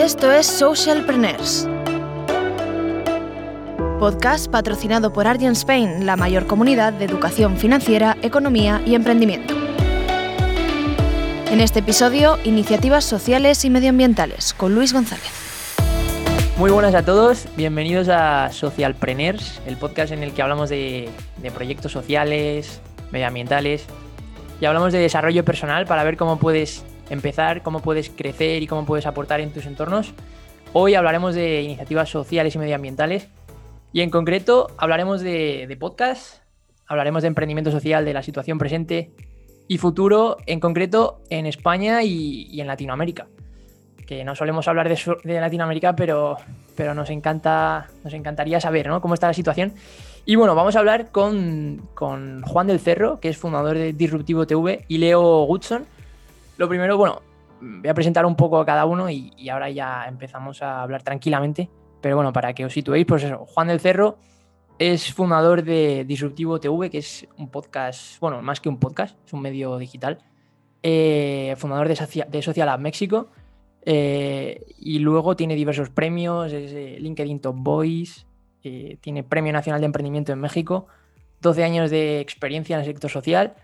Esto es Socialpreneurs. Podcast patrocinado por Argent Spain, la mayor comunidad de educación financiera, economía y emprendimiento. En este episodio, iniciativas sociales y medioambientales con Luis González. Muy buenas a todos, bienvenidos a Socialpreneurs, el podcast en el que hablamos de, de proyectos sociales, medioambientales y hablamos de desarrollo personal para ver cómo puedes empezar, cómo puedes crecer y cómo puedes aportar en tus entornos. Hoy hablaremos de iniciativas sociales y medioambientales y en concreto hablaremos de, de podcast, hablaremos de emprendimiento social, de la situación presente y futuro, en concreto en España y, en Latinoamérica. Que no solemos hablar de, de, Latinoamérica, pero, pero nos, encanta, nos encantaría saber ¿no? cómo está la situación. Y bueno, vamos a hablar con, con Juan del Cerro, que es fundador de Disruptivo TV, y Leo Goodson, lo primero, bueno, voy a presentar un poco a cada uno y, ahora ya empezamos a hablar tranquilamente. Pero bueno, para que os situéis, pues eso, Juan del Cerro es fundador de Disruptivo TV, que es un podcast, bueno, más que un podcast, es un medio digital. Eh, fundador de, Social Lab México. Eh, y luego tiene diversos premios, es eh, LinkedIn Top Boys, tiene Premio Nacional de Emprendimiento en México, 12 años de experiencia en el sector social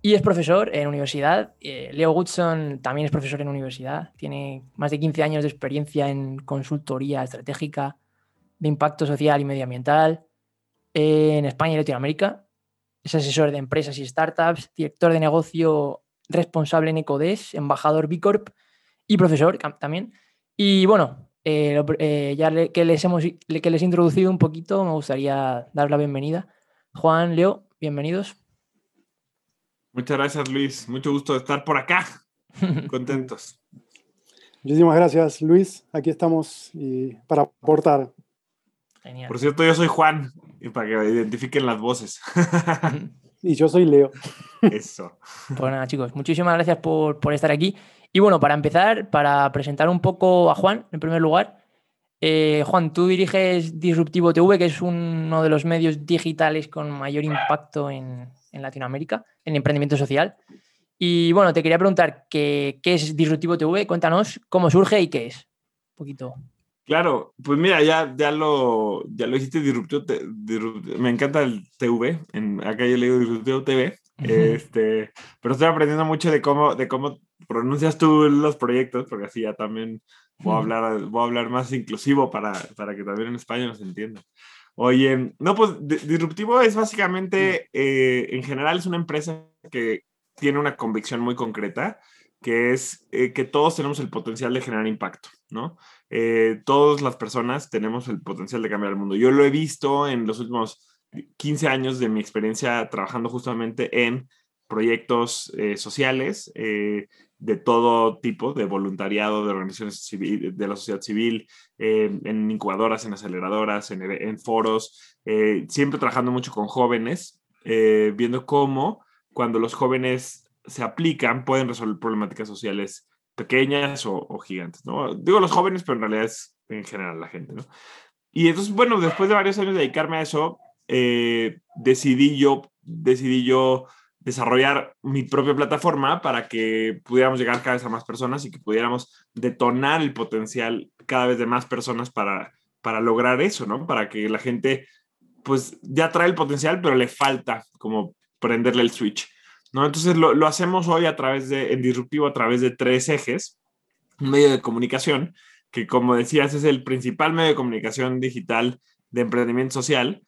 y es profesor en universidad. Eh, Leo Goodson también es profesor en universidad. Tiene más de 15 años de experiencia en consultoría estratégica de impacto social y medioambiental en España y Latinoamérica. Es asesor de empresas y startups, director de negocio responsable en Ecodes, embajador B Corp y profesor también. Y bueno, eh, eh, ya que les hemos que les he introducido un poquito, me gustaría dar la bienvenida. Juan, Leo, bienvenidos. Muchas gracias, Luis. Mucho gusto de estar por acá. Contentos. Muchísimas gracias, Luis. Aquí estamos y para aportar. Genial. Por cierto, yo soy Juan, y para que identifiquen las voces. y yo soy Leo. Eso. Pues nada, chicos, muchísimas gracias por, por, estar aquí. Y bueno, para empezar, para presentar un poco a Juan, en primer lugar. Eh, Juan, tú diriges Disruptivo TV, que es uno de los medios digitales con mayor impacto en, en Latinoamérica, en emprendimiento social. Y bueno, te quería preguntar qué, qué es Disruptivo TV, cuéntanos cómo surge y qué es. Un poquito. Claro, pues mira, ya, ya, lo, ya lo dijiste, Disruptivo, me encanta el TV, en, acá yo le digo Disruptivo TV, este, pero estoy aprendiendo mucho de cómo, de cómo pronuncias tú los proyectos, porque así ya también voy a hablar, voy a hablar más inclusivo para, para que también en España nos entiendan. Oye, no, pues Disruptivo es básicamente, eh, en general, es una empresa que tiene una convicción muy concreta, que es eh, que todos tenemos el potencial de generar impacto, ¿no? Eh, todas las personas tenemos el potencial de cambiar el mundo. Yo lo he visto en los últimos 15 años de mi experiencia trabajando justamente en proyectos sociales, de todo tipo, de voluntariado, de organizaciones de la sociedad civil, eh, en incubadoras, en aceleradoras, en, foros, eh, siempre trabajando mucho con jóvenes, eh, viendo cómo cuando los jóvenes se aplican pueden resolver problemáticas sociales pequeñas o, o, gigantes, ¿no? Digo los jóvenes, pero en realidad es en general la gente, ¿no? Y entonces, bueno, después de varios años de dedicarme a eso, decidí yo, decidí yo desarrollar mi propia plataforma para que pudiéramos llegar cada vez a más personas y que pudiéramos detonar el potencial cada vez de más personas para, para lograr eso, ¿no? Para que la gente, pues ya trae el potencial, pero le falta como prenderle el switch, ¿no? Entonces lo, lo hacemos hoy a través de, en Disruptivo, a través de tres ejes, un medio de comunicación, que como decías es el principal medio de comunicación digital de emprendimiento social,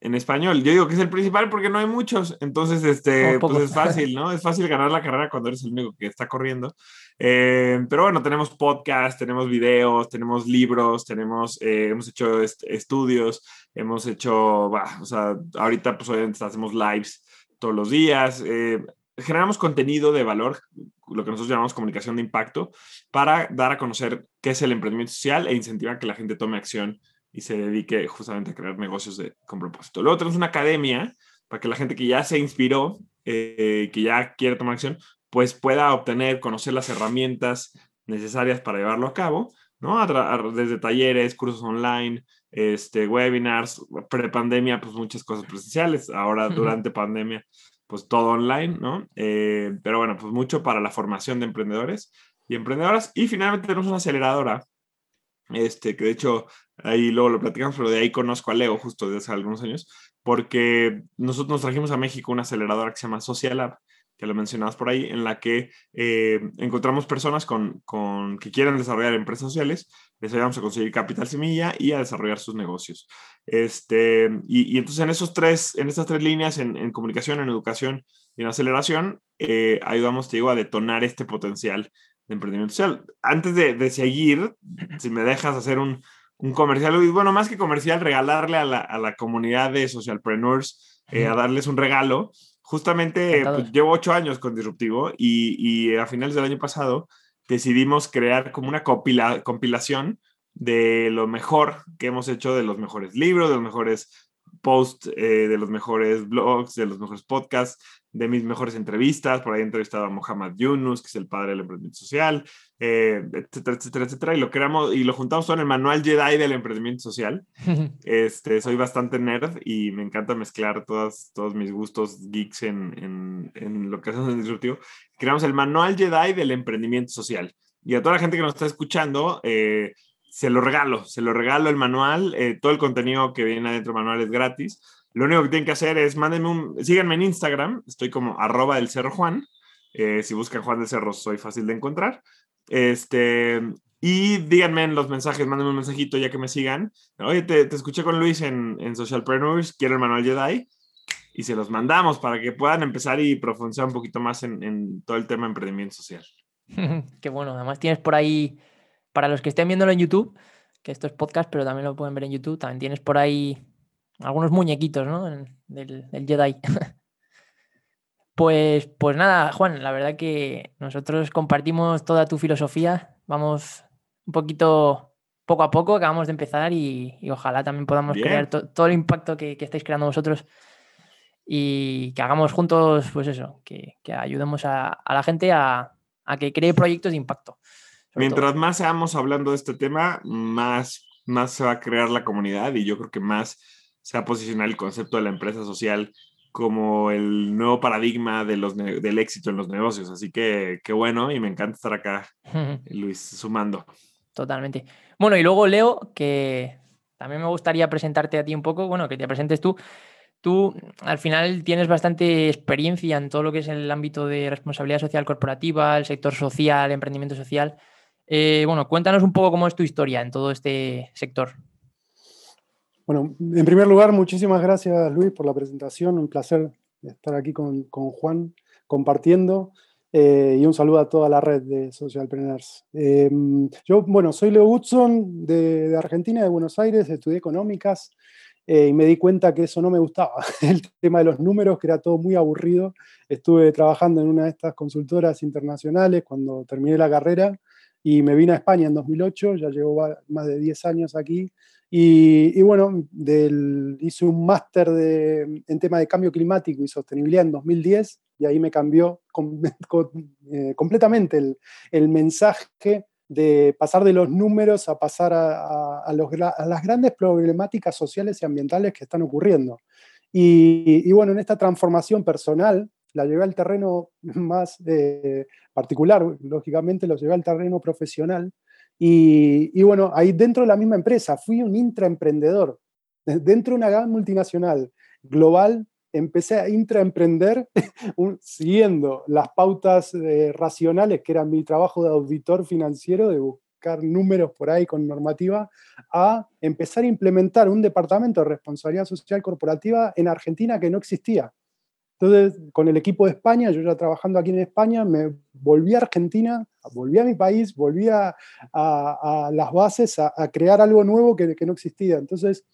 en español. Yo digo que es el principal porque no hay muchos, entonces este, pues es fácil, ¿no? Es fácil ganar la carrera cuando eres el único que está corriendo. Eh, pero bueno, tenemos podcast, tenemos videos, tenemos libros, tenemos, eh, hemos hecho estudios, hemos hecho, bah, o sea, ahorita pues obviamente hacemos lives todos los días, eh, generamos contenido de valor, lo que nosotros llamamos comunicación de impacto, para dar a conocer qué es el emprendimiento social e incentivar que la gente tome acción y se dedique justamente a crear negocios de, con propósito. Luego tenemos una academia para que la gente que ya se inspiró, eh, que ya quiere tomar acción, pues pueda obtener, conocer las herramientas necesarias para llevarlo a cabo, ¿no? desde talleres, cursos online, este, webinars, pre-pandemia, pues muchas cosas presenciales, ahora durante pandemia, pues todo online, ¿no? Eh, pero bueno, pues mucho para la formación de emprendedores y emprendedoras. Y finalmente tenemos una aceleradora este, que de hecho ahí luego lo platicamos, pero de ahí conozco a Leo justo desde hace algunos años, porque nosotros nos trajimos a México una aceleradora que se llama Social Lab, que lo mencionabas por ahí, en la que eh, encontramos personas con, con, que quieren desarrollar empresas sociales, les ayudamos a conseguir capital semilla y a desarrollar sus negocios. Este, y, y entonces en, esos tres, en estas tres líneas, en, en comunicación, en educación y en aceleración, eh, ayudamos, te digo, a detonar este potencial de emprendimiento social. Antes de, de seguir, si me dejas hacer un, un comercial, y bueno, más que comercial, regalarle a la, a la comunidad de socialpreneurs, eh, a darles un regalo. Justamente pues, llevo ocho años con Disruptivo y, y, a finales del año pasado decidimos crear como una compila, compilación de lo mejor que hemos hecho, de los mejores libros, de los mejores posts, eh, de los mejores blogs, de los mejores podcasts, de mis mejores entrevistas. Por ahí he entrevistado a Mohamed Yunus, que es el padre del emprendimiento social, eh, etcétera, etcétera, etcétera. Y lo creamos y lo juntamos todo en el manual Jedi del emprendimiento social. este, soy bastante nerd y me encanta mezclar todas, todos mis gustos geeks en, en, en lo que hacemos en Disruptivo. Creamos el manual Jedi del emprendimiento social. Y a toda la gente que nos está escuchando, eh, se lo regalo, se lo regalo el manual. Eh, todo el contenido que viene adentro del manual es gratis lo único que tienen que hacer es mándenme síganme en Instagram, estoy como arroba del Cerro Juan. Eh, si buscan Juan del Cerro, soy fácil de encontrar. Este, y díganme en los mensajes, mándenme un mensajito ya que me sigan. Oye, te, te escuché con Luis en, en Socialpreneurs, quiero el manual Jedi. Y se los mandamos para que puedan empezar y profundizar un poquito más en, en todo el tema de emprendimiento social. Qué bueno, además tienes por ahí, para los que estén viéndolo en YouTube, que esto es podcast, pero también lo pueden ver en YouTube, también tienes por ahí algunos muñequitos, ¿no? Del, del Jedi. pues, pues nada, Juan, la verdad que nosotros compartimos toda tu filosofía. Vamos un poquito poco a poco, acabamos de empezar y, y ojalá también podamos Bien. crear to, todo el impacto que, que, estáis creando vosotros y que hagamos juntos, pues eso, que, que ayudemos a, a, la gente a, a, que cree proyectos de impacto. Mientras todo. más seamos hablando de este tema, más, más se va a crear la comunidad y yo creo que más se va a posicionar el concepto de la empresa social como el nuevo paradigma de los del éxito en los negocios. Así que qué bueno y me encanta estar acá, Luis, sumando. Totalmente. Bueno, y luego Leo, que también me gustaría presentarte a ti un poco, bueno, que te presentes tú. Tú al final tienes bastante experiencia en todo lo que es el ámbito de responsabilidad social corporativa, el sector social, emprendimiento social. Eh, bueno, cuéntanos un poco cómo es tu historia en todo este sector. Bueno, en primer lugar, muchísimas gracias Luis por la presentación. Un placer estar aquí con, con Juan compartiendo. Eh, y un saludo a toda la red de Socialpreneurs. Eh, yo, bueno, soy Leo Hudson de, de, Argentina, de Buenos Aires, estudié económicas eh, y me di cuenta que eso no me gustaba. El tema de los números, que era todo muy aburrido. Estuve trabajando en una de estas consultoras internacionales cuando terminé la carrera y me vine a España en 2008, ya llevo más de 10 años aquí y, y bueno, del, hice un máster en tema de cambio climático y sostenibilidad en 2010 y ahí me cambió eh, completamente el, el, mensaje de pasar de los números a pasar a, a, a, los, a, las grandes problemáticas sociales y ambientales que están ocurriendo. Y, y bueno, en esta transformación personal la llevé al terreno más eh, particular, lógicamente lo llevé al terreno profesional y, bueno, ahí dentro de la misma empresa fui un intraemprendedor. Dentro de una gran multinacional global, empecé a intraemprender siguiendo las pautas eh, racionales, que era mi trabajo de auditor financiero, de buscar números por ahí con normativa, a empezar a implementar un departamento de responsabilidad social corporativa en Argentina que no existía. Entonces, con el equipo de España, yo ya trabajando aquí en España, me volví a Argentina, volví a mi país, volví a, a, a las bases, a, a, crear algo nuevo que, que no existía. Entonces,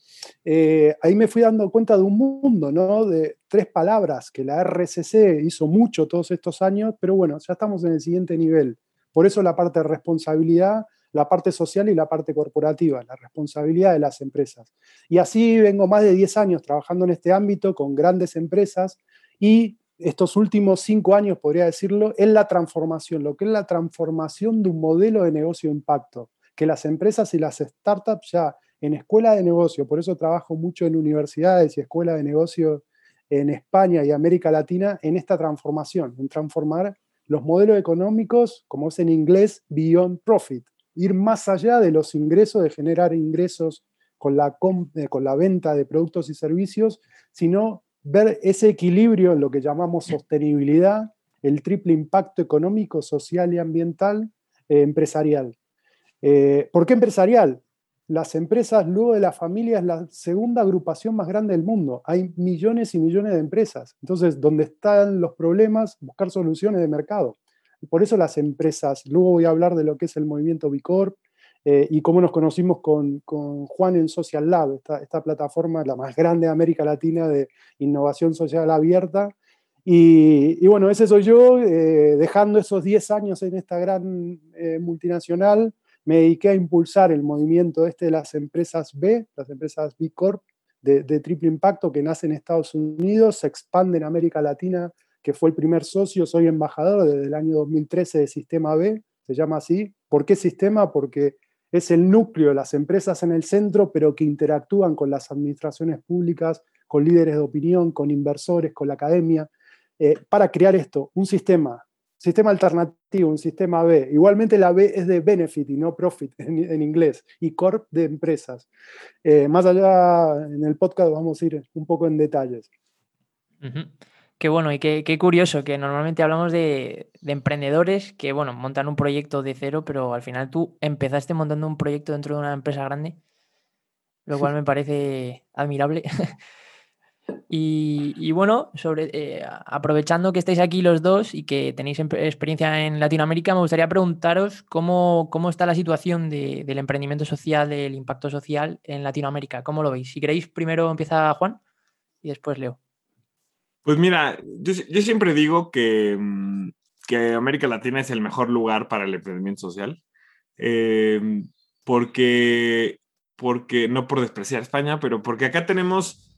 eh, ahí me fui dando cuenta de un mundo, ¿no? De tres palabras que la RCC hizo mucho todos estos años, pero bueno, ya estamos en el siguiente nivel. Por eso la parte de responsabilidad, la parte social y la parte corporativa, la responsabilidad de las empresas. Y así vengo más de 10 años trabajando en este ámbito con grandes empresas y estos últimos cinco años, podría decirlo, es la transformación, lo que es la transformación de un modelo de negocio de impacto, que las empresas y las startups ya en escuela de negocio, por eso trabajo mucho en universidades y escuelas de negocio en España y América Latina, en esta transformación, en transformar los modelos económicos, como es en inglés, beyond profit, ir más allá de los ingresos, de generar ingresos con la, eh, con la venta de productos y servicios, sino ver ese equilibrio en lo que llamamos sostenibilidad, el triple impacto económico, social y ambiental eh, empresarial. Eh, ¿Por qué empresarial? Las empresas, luego de la familia, es la segunda agrupación más grande del mundo. Hay millones y millones de empresas. Entonces, donde están los problemas, buscar soluciones de mercado. Por eso las empresas, luego voy a hablar de lo que es el movimiento Bicorp eh, y cómo nos conocimos con, con, Juan en Social Lab, esta, esta plataforma, la más grande de América Latina de innovación social abierta, y, bueno, ese soy yo, eh, dejando esos 10 años en esta gran eh, multinacional, me dediqué a impulsar el movimiento este de las empresas B, las empresas B Corp, de, triple impacto que nace en Estados Unidos, se expande en América Latina, que fue el primer socio, soy embajador desde el año 2013 de Sistema B, se llama así. ¿Por qué sistema? Porque es el núcleo de las empresas en el centro, pero que interactúan con las administraciones públicas, con líderes de opinión, con inversores, con la academia. Eh, para crear esto, un sistema, sistema alternativo, un sistema B. Igualmente la B es de benefit y no profit en, inglés, y corp de empresas. Eh, más allá en el podcast vamos a ir un poco en detalles. Qué bueno y qué, curioso que normalmente hablamos de, de, emprendedores que, bueno, montan un proyecto de cero, pero al final tú empezaste montando un proyecto dentro de una empresa grande, lo cual me parece admirable. Y, bueno, sobre, eh, aprovechando que estáis aquí los dos y que tenéis experiencia en Latinoamérica, me gustaría preguntaros cómo, cómo está la situación del emprendimiento social, del impacto social en Latinoamérica. ¿Cómo lo veis? Si queréis, primero empieza Juan y después Leo. Pues mira, yo, siempre digo que, mm, que, América Latina es el mejor lugar para el emprendimiento social. Em, porque, porque, no por despreciar España, pero porque acá tenemos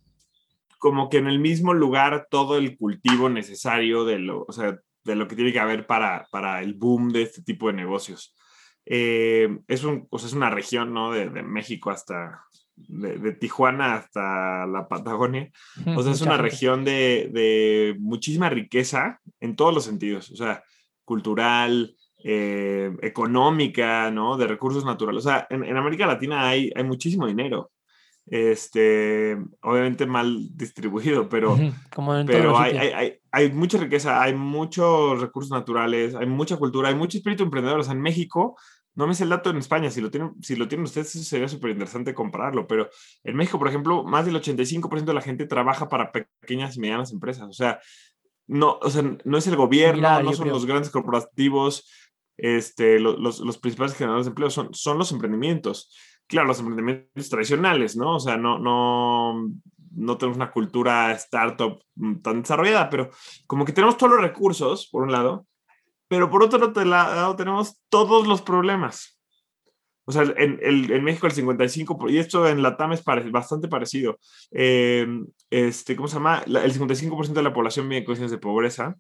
como que en el mismo lugar todo el cultivo necesario de lo, o sea, de lo que tiene que haber para, para el boom de este tipo de negocios. Eh, es, un, o sea, es una región, ¿no? De, de México hasta, de, de, Tijuana hasta la Patagonia. O sea, es una región de, de, muchísima riqueza en todos los sentidos, o sea, cultural, eh, económica, ¿no? De recursos naturales. O sea, en, en América Latina hay, hay muchísimo dinero este, obviamente mal distribuido, pero, pero hay, hay, hay, mucha riqueza, hay muchos recursos naturales, hay mucha cultura, hay mucho espíritu emprendedor. O sea, en México, no me sé el dato en España, si lo tienen, si lo tienen ustedes, sería súper interesante compararlo, pero en México, por ejemplo, más del 85% de la gente trabaja para pequeñas y medianas empresas. O sea, no, o sea, no es el gobierno, no son los grandes corporativos, este, los, los, los principales generadores de empleo, son, son los emprendimientos claro, los emprendimientos tradicionales, ¿no? O sea, no, no, no tenemos una cultura startup tan desarrollada, pero como que tenemos todos los recursos, por un lado, pero por otro lado tenemos todos los problemas. O sea, en, en México el 55%, y esto en la TAM es bastante parecido. Eh, este, ¿Cómo se llama? el 55% de la población vive en condiciones de pobreza.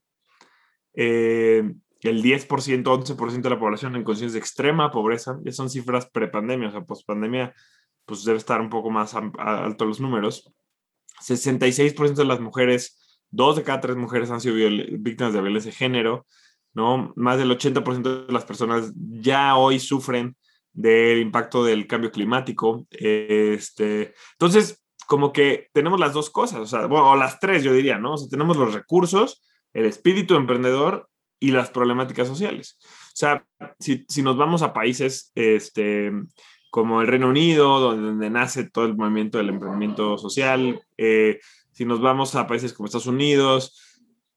Eh, el 10%, 11% de la población en condiciones de extrema pobreza, ya son cifras prepandemia, o sea, pospandemia, pues debe estar un poco más alto los números. 66% de las mujeres, dos de cada tres mujeres han sido víctimas de violencia de género, ¿no? Más del 80% de las personas ya hoy sufren del impacto del cambio climático. Este, entonces, como que tenemos las dos cosas, o sea, bueno, o las tres, yo diría, ¿no? O sea, tenemos los recursos, el espíritu emprendedor y las problemáticas sociales. O sea, si, si nos vamos a países este, como el Reino Unido, donde, nace todo el movimiento del emprendimiento social, eh, si nos vamos a países como Estados Unidos,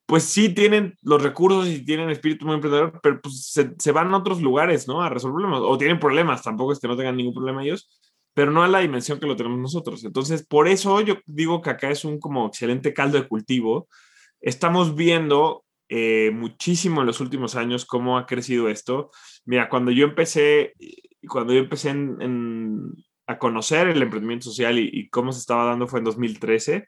pues sí tienen los recursos y tienen espíritu muy emprendedor, pero pues se, van a otros lugares, ¿no? A resolver problemas, o tienen problemas, tampoco es que no tengan ningún problema ellos, pero no a la dimensión que lo tenemos nosotros. Entonces, por eso yo digo que acá es un como excelente caldo de cultivo. Estamos viendo eh, muchísimo en los últimos años cómo ha crecido esto. Mira, cuando yo empecé, cuando yo empecé a conocer el emprendimiento social y, cómo se estaba dando fue en 2013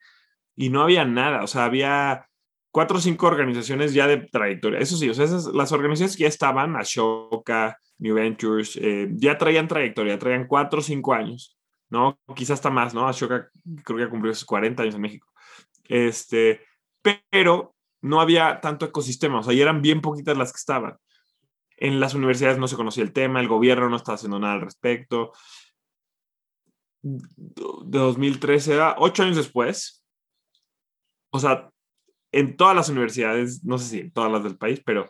y no había nada, o sea, había cuatro o cinco organizaciones ya de trayectoria. Eso sí, o sea, esas, las organizaciones que ya estaban, Ashoka, New Ventures, eh, ya traían trayectoria, traían cuatro o cinco años, ¿no? Quizás hasta más, ¿no? Ashoka creo que cumplió sus 40 años en México. Este, pero no había tanto ecosistema, o sea, y eran bien poquitas las que estaban. en las universidades no se conocía el tema, el gobierno no estaba haciendo nada al respecto. De 2013 era ocho años después. O sea, en todas las universidades, no sé si en todas las del país, pero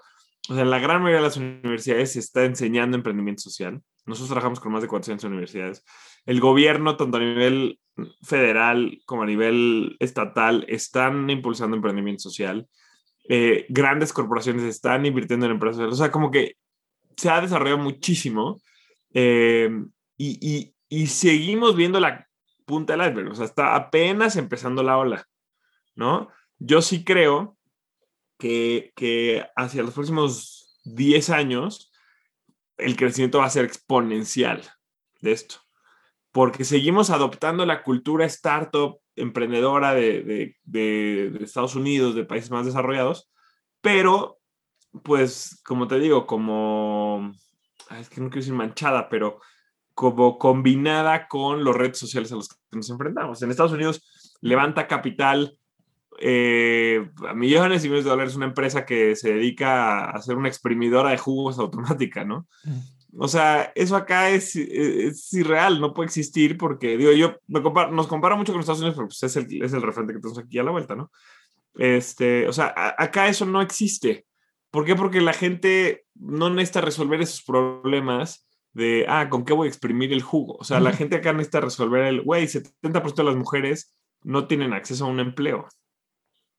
o sea, en la gran mayoría de las universidades se está enseñando emprendimiento social. Nosotros trabajamos con más de 400 universidades. El gobierno, tanto a nivel federal como a nivel estatal, están impulsando emprendimiento social. Eh, grandes corporaciones están invirtiendo en empresas. O sea, como que se ha desarrollado muchísimo eh, y, y, seguimos viendo la punta del iceberg. O sea, está apenas empezando la ola, ¿no? Yo sí creo que, que hacia los próximos 10 años el crecimiento va a ser exponencial de esto, porque seguimos adoptando la cultura startup emprendedora de, Estados Unidos, de países más desarrollados, pero pues como te digo, como, es que no quiero decir manchada, pero como combinada con los redes sociales a los que nos enfrentamos. En Estados Unidos levanta capital eh, a millones y millones de dólares una empresa que se dedica a hacer una exprimidora de jugos automática, ¿no? Mm. O sea, eso acá es, es, irreal, no puede existir porque, digo, yo nos comparo mucho con Estados Unidos, pero pues es, el, es el referente que tenemos aquí a la vuelta, ¿no? Este, o sea, acá eso no existe. ¿Por qué? Porque la gente no necesita resolver esos problemas de, ah, ¿con qué voy a exprimir el jugo? O sea, la gente acá necesita resolver el, güey, 70% de las mujeres no tienen acceso a un empleo,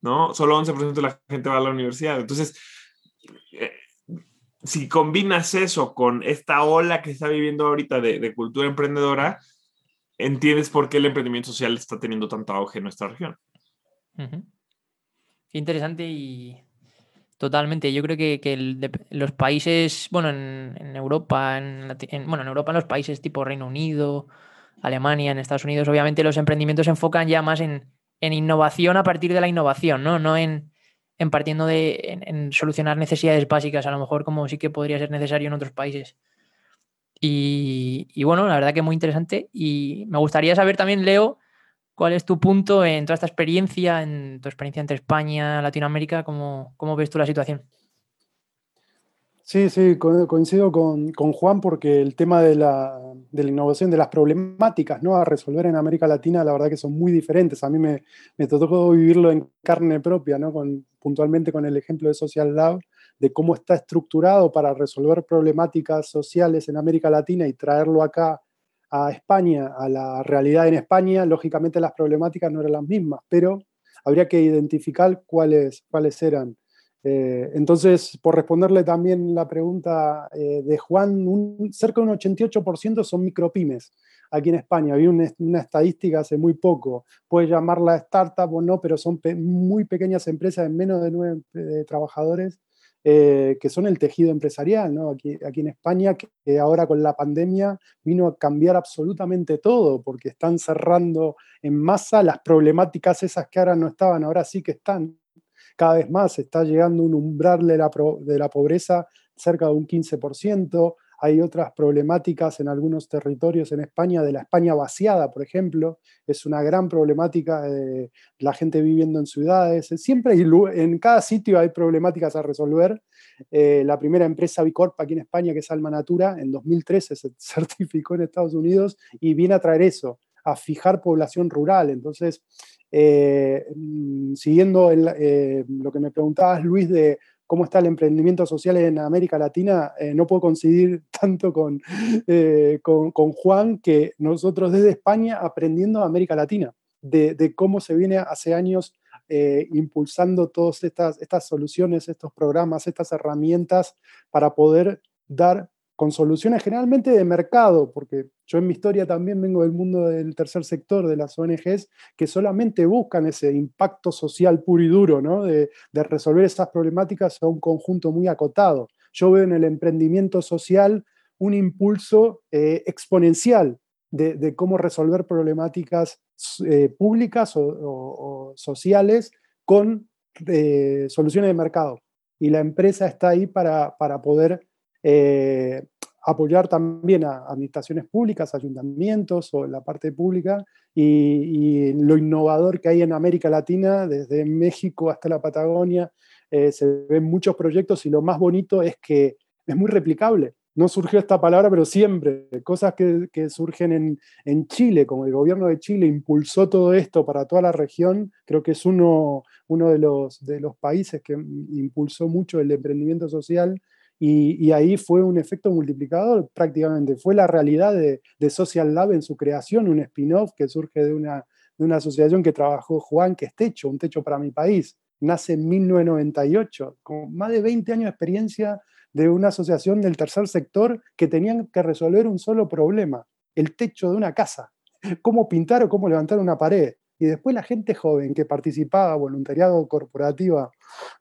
¿no? Solo 11% de la gente va a la universidad. Entonces, eh, si combinas eso con esta ola que está viviendo ahorita de, cultura emprendedora, entiendes por qué el emprendimiento social está teniendo tanto auge en nuestra región. interesante y totalmente. Yo creo que, los países, bueno, en, Europa, en, bueno, en Europa, en los países tipo Reino Unido, Alemania, en Estados Unidos, obviamente los emprendimientos se enfocan ya más en, en innovación a partir de la innovación, ¿no? No en, en partiendo de en, solucionar necesidades básicas, a lo mejor como sí que podría ser necesario en otros países. Y, bueno, la verdad que muy interesante. Y me gustaría saber también, Leo, cuál es tu punto en toda esta experiencia, en tu experiencia entre España y Latinoamérica, cómo, cómo ves tú la situación. Sí, sí, coincido con, Juan porque el tema de la, innovación, de las problemáticas ¿no? a resolver en América Latina, la verdad que son muy diferentes. A mí me, me tocó vivirlo en carne propia, ¿no? con, puntualmente con el ejemplo de Social Lab, de cómo está estructurado para resolver problemáticas sociales en América Latina y traerlo acá a España, a la realidad en España. Lógicamente las problemáticas no eran las mismas, pero habría que identificar cuáles, cuáles eran. Eh, entonces, por responderle también la pregunta eh, de Juan, cerca de un 88% son micropymes aquí en España. Había una, estadística hace muy poco, puede llamarla startup o no, pero son muy pequeñas empresas de menos de nueve eh, trabajadores que son el tejido empresarial, ¿no? Aquí en España, que ahora con la pandemia vino a cambiar absolutamente todo, porque están cerrando en masa las problemáticas esas que ahora no estaban, ahora sí que están cada vez más está llegando un umbral de la, pobreza cerca de un 15%. Hay otras problemáticas en algunos territorios en España, de la España vaciada, por ejemplo. Es una gran problemática de la gente viviendo en ciudades. Siempre hay, en cada sitio hay problemáticas a resolver. Eh, la primera empresa Bicorp aquí en España, que es Alma Natura, en 2013 se certificó en Estados Unidos y viene a traer eso, a fijar población rural. Entonces, eh, mm, siguiendo eh, lo que me preguntabas, Luis, de cómo está el emprendimiento social en América Latina, eh, no puedo coincidir tanto con, con, Juan que nosotros desde España aprendiendo a América Latina, de, cómo se viene hace años impulsando todas estas, estas soluciones, estos programas, estas herramientas para poder dar con soluciones generalmente de mercado, porque yo en mi historia también vengo del mundo del tercer sector, de las ONGs, que solamente buscan ese impacto social puro y duro, ¿no? de, resolver esas problemáticas a un conjunto muy acotado. Yo veo en el emprendimiento social un impulso eh, exponencial de, cómo resolver problemáticas eh, públicas o, sociales con eh, soluciones de mercado. Y la empresa está ahí para, para poder eh, apoyar también a administraciones públicas, ayuntamientos o la parte pública y, lo innovador que hay en América Latina, desde México hasta la Patagonia, eh, se ven muchos proyectos y lo más bonito es que es muy replicable. No surgió esta palabra, pero siempre, cosas que, surgen en, en, Chile, como el gobierno de Chile impulsó todo esto para toda la región, creo que es uno, uno de, los, de los países que impulsó mucho el emprendimiento social y, ahí fue un efecto multiplicador prácticamente. Fue la realidad de, Social Lab en su creación, un spin-off que surge de una, de una asociación que trabajó Juan, que es Techo, un techo para mi país. Nace en 1998, con más de 20 años de experiencia de una asociación del tercer sector que tenían que resolver un solo problema, el techo de una casa, cómo pintar o cómo levantar una pared. Y después la gente joven que participaba, voluntariado corporativa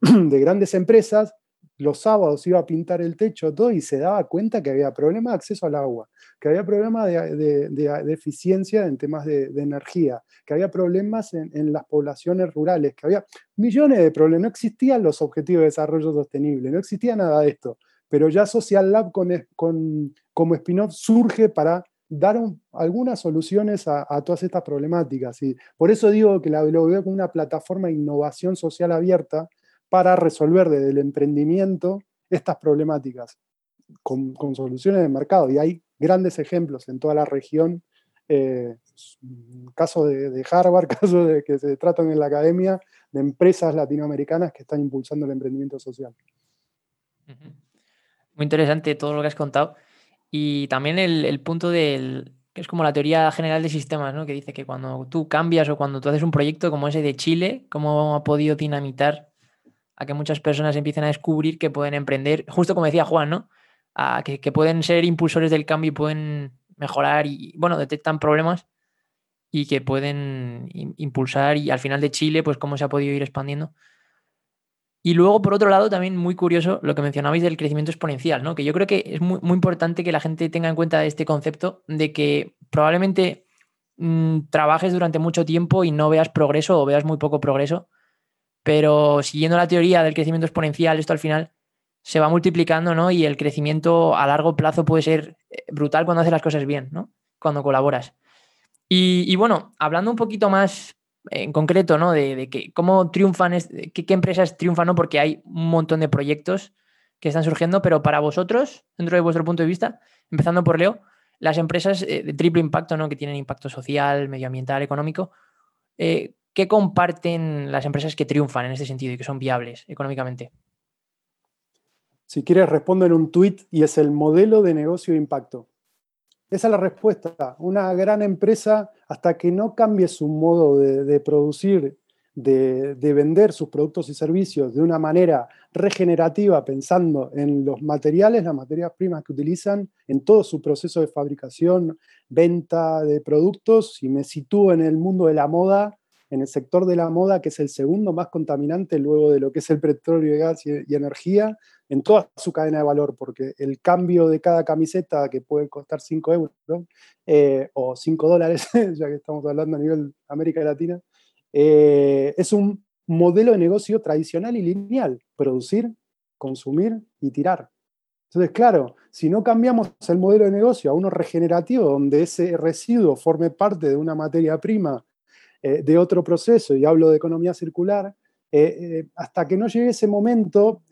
de grandes empresas, los sábados iba a pintar el techo, todo, y se daba cuenta que había problemas de acceso al agua, que había problemas de, eficiencia en temas de, energía, que había problemas en, las poblaciones rurales, que había millones de problemas. No existían los objetivos de desarrollo sostenible, no existía nada de esto. Pero ya Social Lab como spin-off surge para dar algunas soluciones a, todas estas problemáticas. Y por eso digo que la, lo veo como una plataforma de innovación social abierta para resolver desde el emprendimiento estas problemáticas con, soluciones de mercado. Y hay grandes ejemplos en toda la región, eh, casos de, Harvard, casos de que se tratan en la academia, de empresas latinoamericanas que están impulsando el emprendimiento social. Muy interesante todo lo que has contado. Y también el, punto del, que es como la teoría general de sistemas, ¿no? que dice que cuando tú cambias o cuando tú haces un proyecto como ese de Chile, cómo ha podido dinamitar a que muchas personas empiecen a descubrir que pueden emprender, justo como decía Juan, ¿no? A que, pueden ser impulsores del cambio y pueden mejorar y, bueno, detectan problemas y que pueden impulsar y al final de Chile, pues cómo se ha podido ir expandiendo. Y luego, por otro lado, también muy curioso lo que mencionabais del crecimiento exponencial, ¿no? Que yo creo que es muy, muy importante que la gente tenga en cuenta este concepto de que probablemente mm, trabajes durante mucho tiempo y no veas progreso o veas muy poco progreso pero siguiendo la teoría del crecimiento exponencial, esto al final se va multiplicando, ¿no? Y el crecimiento a largo plazo puede ser eh, brutal cuando haces las cosas bien, ¿no? Cuando colaboras. Y, bueno, hablando un poquito más en concreto, ¿no? De, que, cómo triunfan, qué, qué, empresas triunfan, ¿no? Porque hay un montón de proyectos que están surgiendo, pero para vosotros, dentro de vuestro punto de vista, empezando por Leo, las empresas eh, de triple impacto, ¿no? Que tienen impacto social, medioambiental, económico, eh, ¿Qué comparten las empresas que triunfan en este sentido y que son viables económicamente? Si quieres, respondo en un tweet y es el modelo de negocio de impacto. Esa es la respuesta. Una gran empresa, hasta que no cambie su modo de, producir, de, vender sus productos y servicios de una manera regenerativa, pensando en los materiales, las materias primas que utilizan, en todo su proceso de fabricación, venta de productos, si me sitúo en el mundo de la moda, en el sector de la moda, que es el segundo más contaminante luego de lo que es el petróleo, gas y, energía, en toda su cadena de valor, porque el cambio de cada camiseta, que puede costar 5 euros eh, o 5 dólares, ya que estamos hablando a nivel América Latina, eh, es un modelo de negocio tradicional y lineal, producir, consumir y tirar. Entonces, claro, si no cambiamos el modelo de negocio a uno regenerativo, donde ese residuo forme parte de una materia prima eh, de otro proceso, y hablo de economía circular, eh, eh, hasta que no llegue ese momento,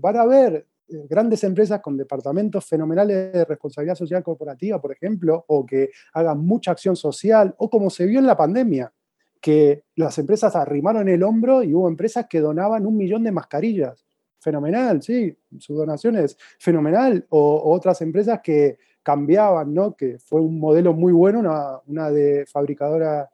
van a haber grandes empresas con departamentos fenomenales de responsabilidad social corporativa, por ejemplo, o que hagan mucha acción social, o como se vio en la pandemia, que las empresas arrimaron el hombro y hubo empresas que donaban un millón de mascarillas. Fenomenal, sí, su donación es fenomenal. O, otras empresas que cambiaban, ¿no? Que fue un modelo muy bueno, una, una de fabricadora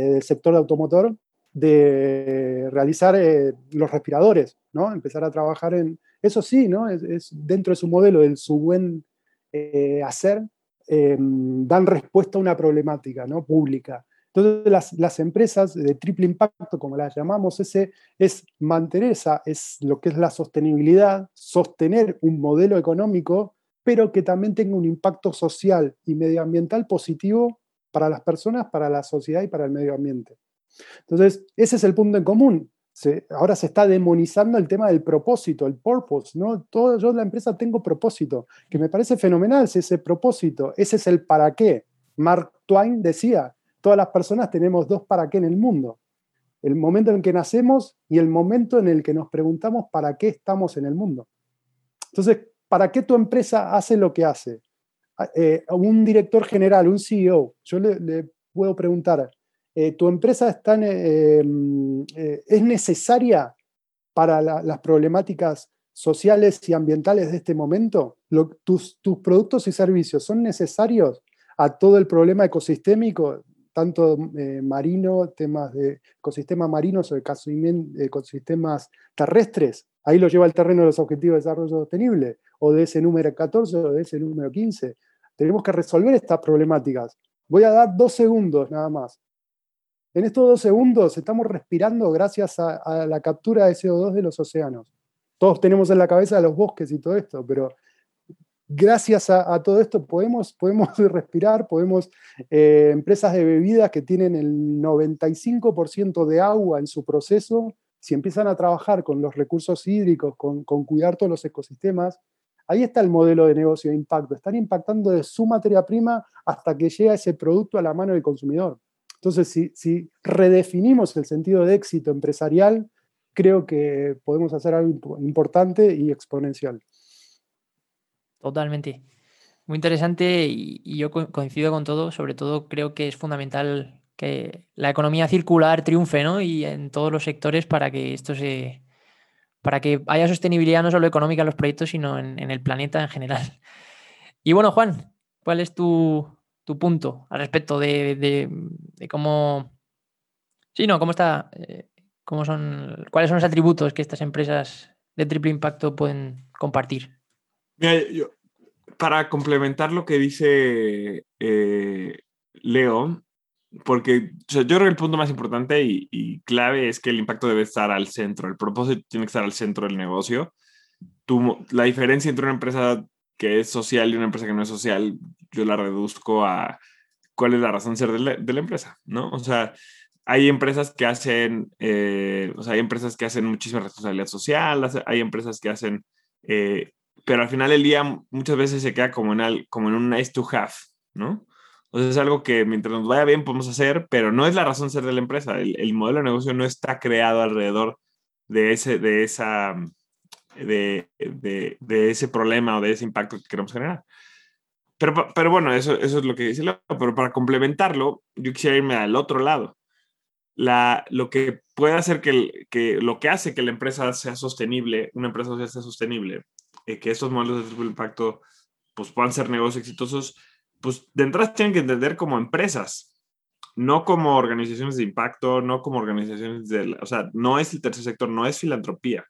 del sector de automotor de realizar eh, los respiradores, ¿no? Empezar a trabajar en... Eso sí, ¿no? Es, dentro de su modelo, de su buen eh, hacer, em, dan respuesta a una problemática ¿no? pública. Entonces, las, las, empresas de triple impacto, como las llamamos, ese es mantener esa, es lo que es la sostenibilidad, sostener un modelo económico, pero que también tenga un impacto social y medioambiental positivo para las personas, para la sociedad y para el medio ambiente. Entonces, ese es el punto en común. ahora se está demonizando el tema del propósito, el purpose, ¿no? Todo, yo la empresa tengo propósito, que me parece fenomenal ese propósito, ese es el para qué. Mark Twain decía, todas las personas tenemos dos para qué en el mundo. El momento en que nacemos y el momento en el que nos preguntamos para qué estamos en el mundo. Entonces, ¿para qué tu empresa hace lo que hace? Eh, un director general, un CEO, yo le, puedo preguntar, eh, ¿tu empresa está em, es necesaria para las problemáticas sociales y ambientales de este momento? tus, productos y servicios son necesarios a todo el problema ecosistémico, tanto eh, marino, temas de ecosistemas marinos o ecosistemas terrestres? Ahí lo lleva el terreno de los Objetivos de Desarrollo Sostenible, o de ese número 14 o de ese número 15. Tenemos que resolver estas problemáticas. Voy a dar dos segundos nada más. En estos dos segundos estamos respirando gracias a la captura de CO2 de los océanos todos tenemos en la cabeza los bosques y todo esto, pero gracias a, todo esto podemos, podemos respirar, podemos, eh, empresas de bebidas que tienen el 95% de agua en su proceso, si empiezan a trabajar con los recursos hídricos, con, cuidar todos los ecosistemas, ahí está el modelo de negocio de impacto. Están impactando de su materia prima hasta que llega ese producto a la mano del consumidor. Entonces, si, si redefinimos el sentido de éxito empresarial, creo que podemos hacer algo importante y exponencial. Totalmente. Muy interesante y, yo coincido con todo. Sobre todo creo que es fundamental que la economía circular triunfe, ¿no? Y en todos los sectores para que esto se, para que haya sostenibilidad no solo económica en los proyectos, sino en, el planeta en general. Y bueno, Juan, ¿cuál es tu, punto al respecto de, cómo... Sí, no, cómo está eh, ¿Cómo son, ¿Cuáles son los atributos que estas empresas de triple impacto pueden compartir? para complementar lo que dice eh, Leo, porque yo creo que el punto más importante y, clave es que el impacto debe estar al centro, el propósito tiene que estar al centro del negocio. la diferencia entre una empresa que es social y una empresa que no es social, yo la reduzco a cuál es la razón de ser de la, de la empresa, ¿no? O sea, hay empresas que hacen, eh, o sea, hay empresas que hacen muchísima responsabilidad social, hay empresas que hacen, eh, pero al final del día muchas veces se queda como en, como en un nice to have, ¿no? O sea, es algo que mientras nos vaya bien podemos hacer, pero no es la razón ser de la empresa. El, modelo de negocio no está creado alrededor de ese, de esa, de, de, de, ese problema o de ese impacto que queremos generar. Pero, pero bueno, eso, eso es lo que dice Pero para complementarlo, yo quisiera irme al otro lado lo que puede hacer que, que, lo que hace que la empresa sea sostenible, una empresa social sea sostenible, eh, que estos modelos de triple impacto pues, puedan ser negocios exitosos, pues de entrada tienen que entender como empresas, no como organizaciones de impacto, no como organizaciones de, o sea, no es el tercer sector, no es filantropía,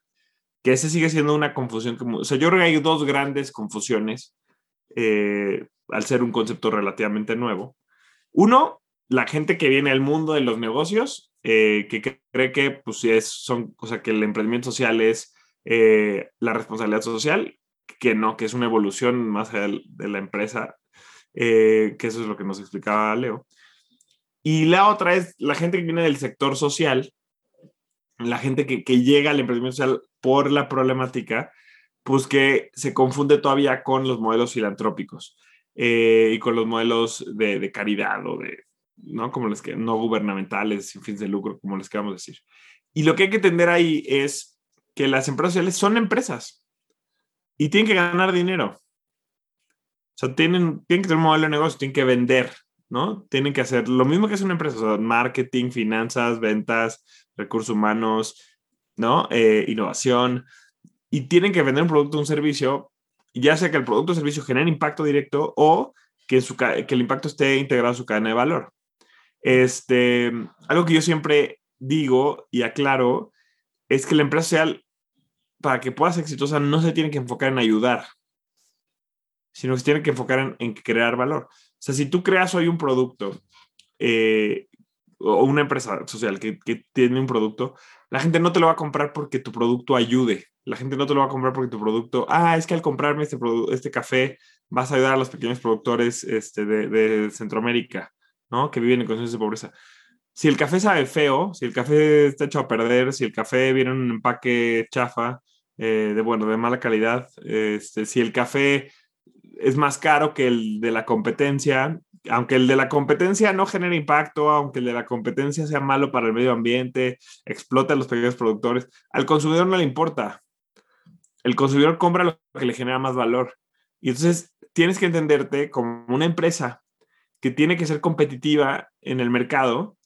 que ese sigue siendo una confusión, como, o sea, yo creo que hay dos grandes confusiones eh, al ser un concepto relativamente nuevo. Uno, la gente que viene al mundo de los negocios, eh, que cree que, pues, es, son, o sea, que el emprendimiento social es eh, la responsabilidad social, que no, que es una evolución más allá de la empresa, eh, que eso es lo que nos explicaba Leo. Y la otra es la gente que viene del sector social, la gente que, que llega al emprendimiento social por la problemática, pues que se confunde todavía con los modelos filantrópicos y con los modelos de, de caridad o de, ¿no? Como los que no gubernamentales, sin fines de lucro, como les queramos decir. Y lo que hay que entender ahí es que las empresas sociales son empresas y tienen que ganar dinero. Sea, tienen, tienen que tener un modelo de negocio, tienen que vender, ¿no? Tienen que hacer lo mismo que es una empresa, o sea, marketing, finanzas, ventas, recursos humanos, ¿no? Eh, innovación. Y tienen que vender un producto o un servicio, ya sea que el producto o servicio genere impacto directo o que, su, que el impacto esté integrado a su cadena de valor. Este, algo que yo siempre digo y aclaro es que la empresa social, para que pueda ser exitosa, no se tiene que enfocar en ayudar, sino que se tiene que enfocar en, crear valor. O sea, si tú creas hoy un producto eh, o una empresa social que, que, tiene un producto, la gente no te lo va a comprar porque tu producto ayude. La gente no te lo va a comprar porque tu producto, ah, es que al comprarme este, este café vas a ayudar a los pequeños productores este, de, de Centroamérica. ¿no? Que viven en condiciones de pobreza. Si el café sabe feo, si el café está hecho a perder, si el café viene en un empaque chafa, eh, de, bueno, de mala calidad, este, si el café es más caro que el de la competencia, aunque el de la competencia no genere impacto, aunque el de la competencia sea malo para el medio ambiente, explota a los pequeños productores, al consumidor no le importa. el consumidor compra lo que le genera más valor. Y entonces tienes que entenderte como una empresa que tiene que ser competitiva en el mercado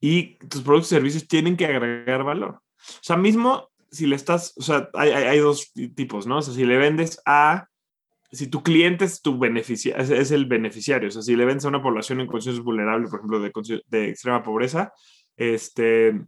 y tus productos y servicios tienen que agregar valor. O sea, mismo si le estás, o sea, hay, hay, dos tipos, ¿no? O sea, si le vendes a, si tu cliente es tu beneficiario, es, el beneficiario, o sea, si le vendes a una población en condiciones vulnerables, por ejemplo, de, de extrema pobreza, este,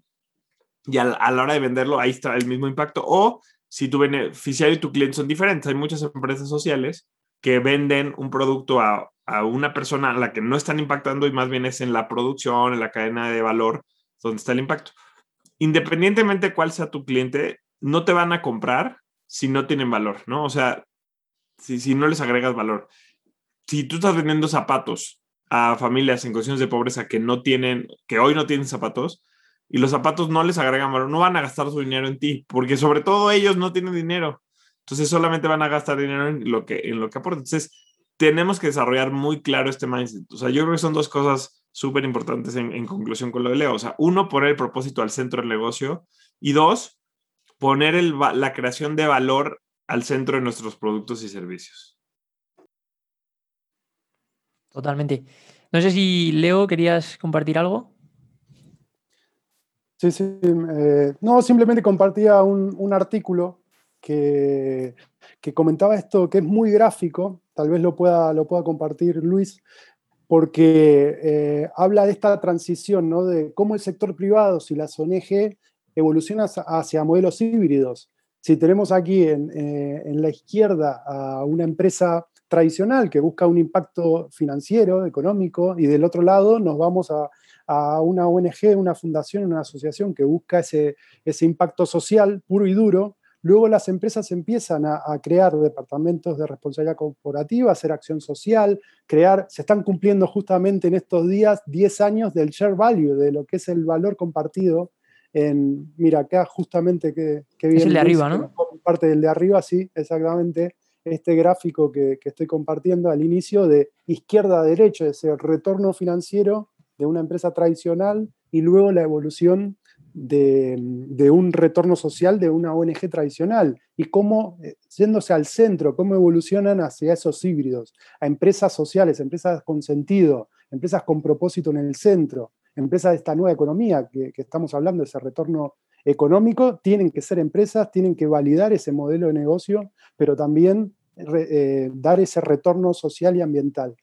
y a, la hora de venderlo, ahí está el mismo impacto. O si tu beneficiario y tu cliente son diferentes, hay muchas empresas sociales que venden un producto a, a una persona a la que no están impactando y más bien es en la producción, en la cadena de valor donde está el impacto. Independientemente de cuál sea tu cliente, no te van a comprar si no tienen valor, ¿no? O sea, si, si no les agregas valor. Si tú estás vendiendo zapatos a familias en condiciones de pobreza que no tienen, que hoy no tienen zapatos, y los zapatos no les agregan valor, no van a gastar su dinero en ti, porque sobre todo ellos no tienen dinero. Entonces solamente van a gastar dinero en lo que, en lo que aportan. Entonces tenemos que desarrollar muy claro este mindset. O sea, yo creo que son dos cosas súper importantes en, en, conclusión con lo de Leo. O sea, uno, poner el propósito al centro del negocio y dos, poner el, la creación de valor al centro de nuestros productos y servicios. Totalmente. No sé si Leo querías compartir algo. Sí, sí. Eh, no, simplemente compartía un, un artículo que, que, comentaba esto, que es muy gráfico, tal vez lo pueda, lo pueda compartir Luis, porque eh, habla de esta transición, ¿no? de cómo el sector privado, si las ONG, evoluciona hacia modelos híbridos. Si tenemos aquí en, eh, en la izquierda a una empresa tradicional que busca un impacto financiero, económico, y del otro lado nos vamos a, una ONG, una fundación, una asociación que busca ese, ese impacto social puro y duro, luego las empresas empiezan a, a, crear departamentos de responsabilidad corporativa, hacer acción social, crear, se están cumpliendo justamente en estos días 10 años del share value, de lo que es el valor compartido en, mira, acá justamente que, que viene. Es el de arriba, ¿no? Parte del de arriba, sí, exactamente. Este gráfico que, que estoy compartiendo al inicio de izquierda a derecha, ese retorno financiero de una empresa tradicional y luego la evolución de, de, un retorno social de una ONG tradicional y cómo, eh, yéndose al centro, cómo evolucionan hacia esos híbridos, a empresas sociales, empresas con sentido, empresas con propósito en el centro, empresas de esta nueva economía que, estamos hablando, ese retorno económico, tienen que ser empresas, tienen que validar ese modelo de negocio, pero también eh, dar ese retorno social y ambiental.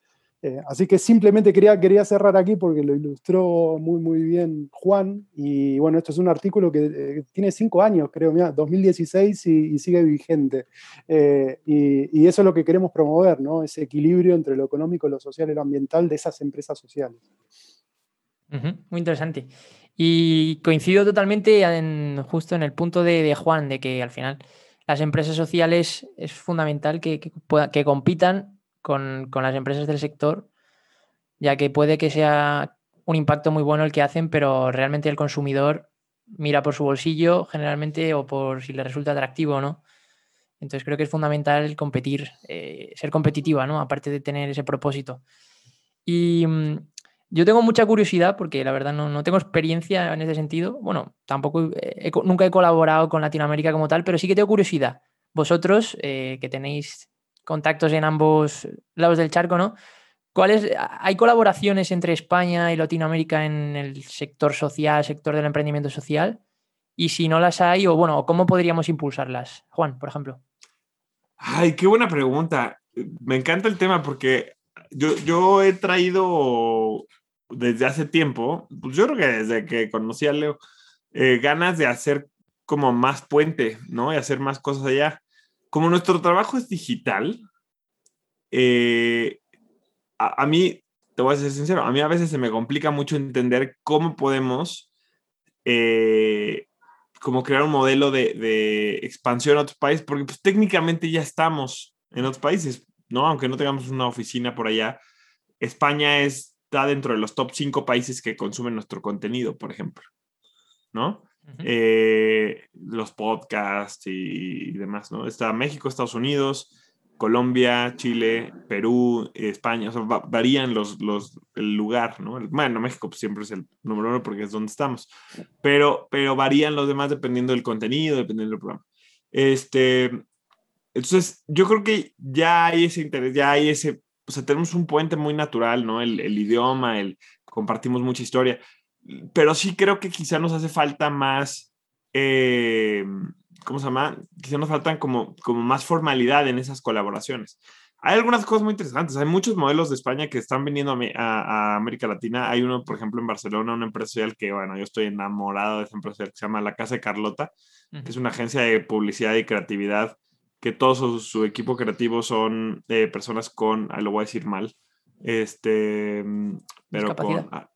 Eh, así que simplemente quería, quería cerrar aquí porque lo ilustró muy, muy bien Juan. Y bueno, esto es un artículo que eh, tiene cinco años, creo, mira, 2016 y, sigue vigente. Y, y, eso es lo que queremos promover, ¿no? Ese equilibrio entre lo económico, lo social y lo ambiental de esas empresas sociales. Muy interesante. Y coincido totalmente en, justo en el punto de, Juan, de que al final las empresas sociales es fundamental que, que, compitan con, con, las empresas del sector, ya que puede que sea un impacto muy bueno el que hacen, pero realmente el consumidor mira por su bolsillo generalmente o por si le resulta atractivo o no. Entonces creo que es fundamental competir, eh, ser competitiva, ¿no? Aparte de tener ese propósito. Y mmm, yo tengo mucha curiosidad porque la verdad no, no, tengo experiencia en ese sentido. Bueno, tampoco nunca he colaborado con Latinoamérica como tal, pero sí que tengo curiosidad. Vosotros, eh, que tenéis contactos en ambos lados del charco, ¿no? ¿Cuáles, ¿Hay colaboraciones entre España y Latinoamérica en el sector social, sector del emprendimiento social? Y si no las hay, o bueno, ¿cómo podríamos impulsarlas? Juan, por ejemplo. Ay, qué buena pregunta. Me encanta el tema porque yo, yo he traído desde hace tiempo, pues yo creo que desde que conocí a Leo, eh, ganas de hacer como más puente, ¿no? Y hacer más cosas allá como nuestro trabajo es digital, eh, a, mí, te voy a ser sincero, a mí a veces se me complica mucho entender cómo podemos eh, como crear un modelo de, de, expansión a otros países, porque pues, técnicamente ya estamos en otros países, ¿no? Aunque no tengamos una oficina por allá, España es, está dentro de los top 5 países que consumen nuestro contenido, por ejemplo, ¿no? Uh -huh. eh, los podcasts y, y, demás, ¿no? Está México, Estados Unidos, Colombia, Chile, Perú, España, o sea, va, varían los, los, el lugar, ¿no? Bueno, México pues, siempre es el número uno porque es donde estamos, pero, pero varían los demás dependiendo del contenido, dependiendo del programa. Este, Entonces, yo creo que ya hay ese interés, ya hay ese, sea, tenemos un puente muy natural, ¿no? El, el idioma, el compartimos mucha historia, pero sí creo que quizá nos hace falta más, eh, ¿cómo se llama? Quizá nos faltan como, como más formalidad en esas colaboraciones. Hay algunas cosas muy interesantes. Hay muchos modelos de España que están viniendo a, América Latina. Hay uno, por ejemplo, en Barcelona, una empresa social que, bueno, yo estoy enamorado de esa empresa que se llama La Casa de Carlota, que es una agencia de publicidad y creatividad que todo su, equipo creativo son eh, personas con, lo voy a decir mal, este, pero con, ah,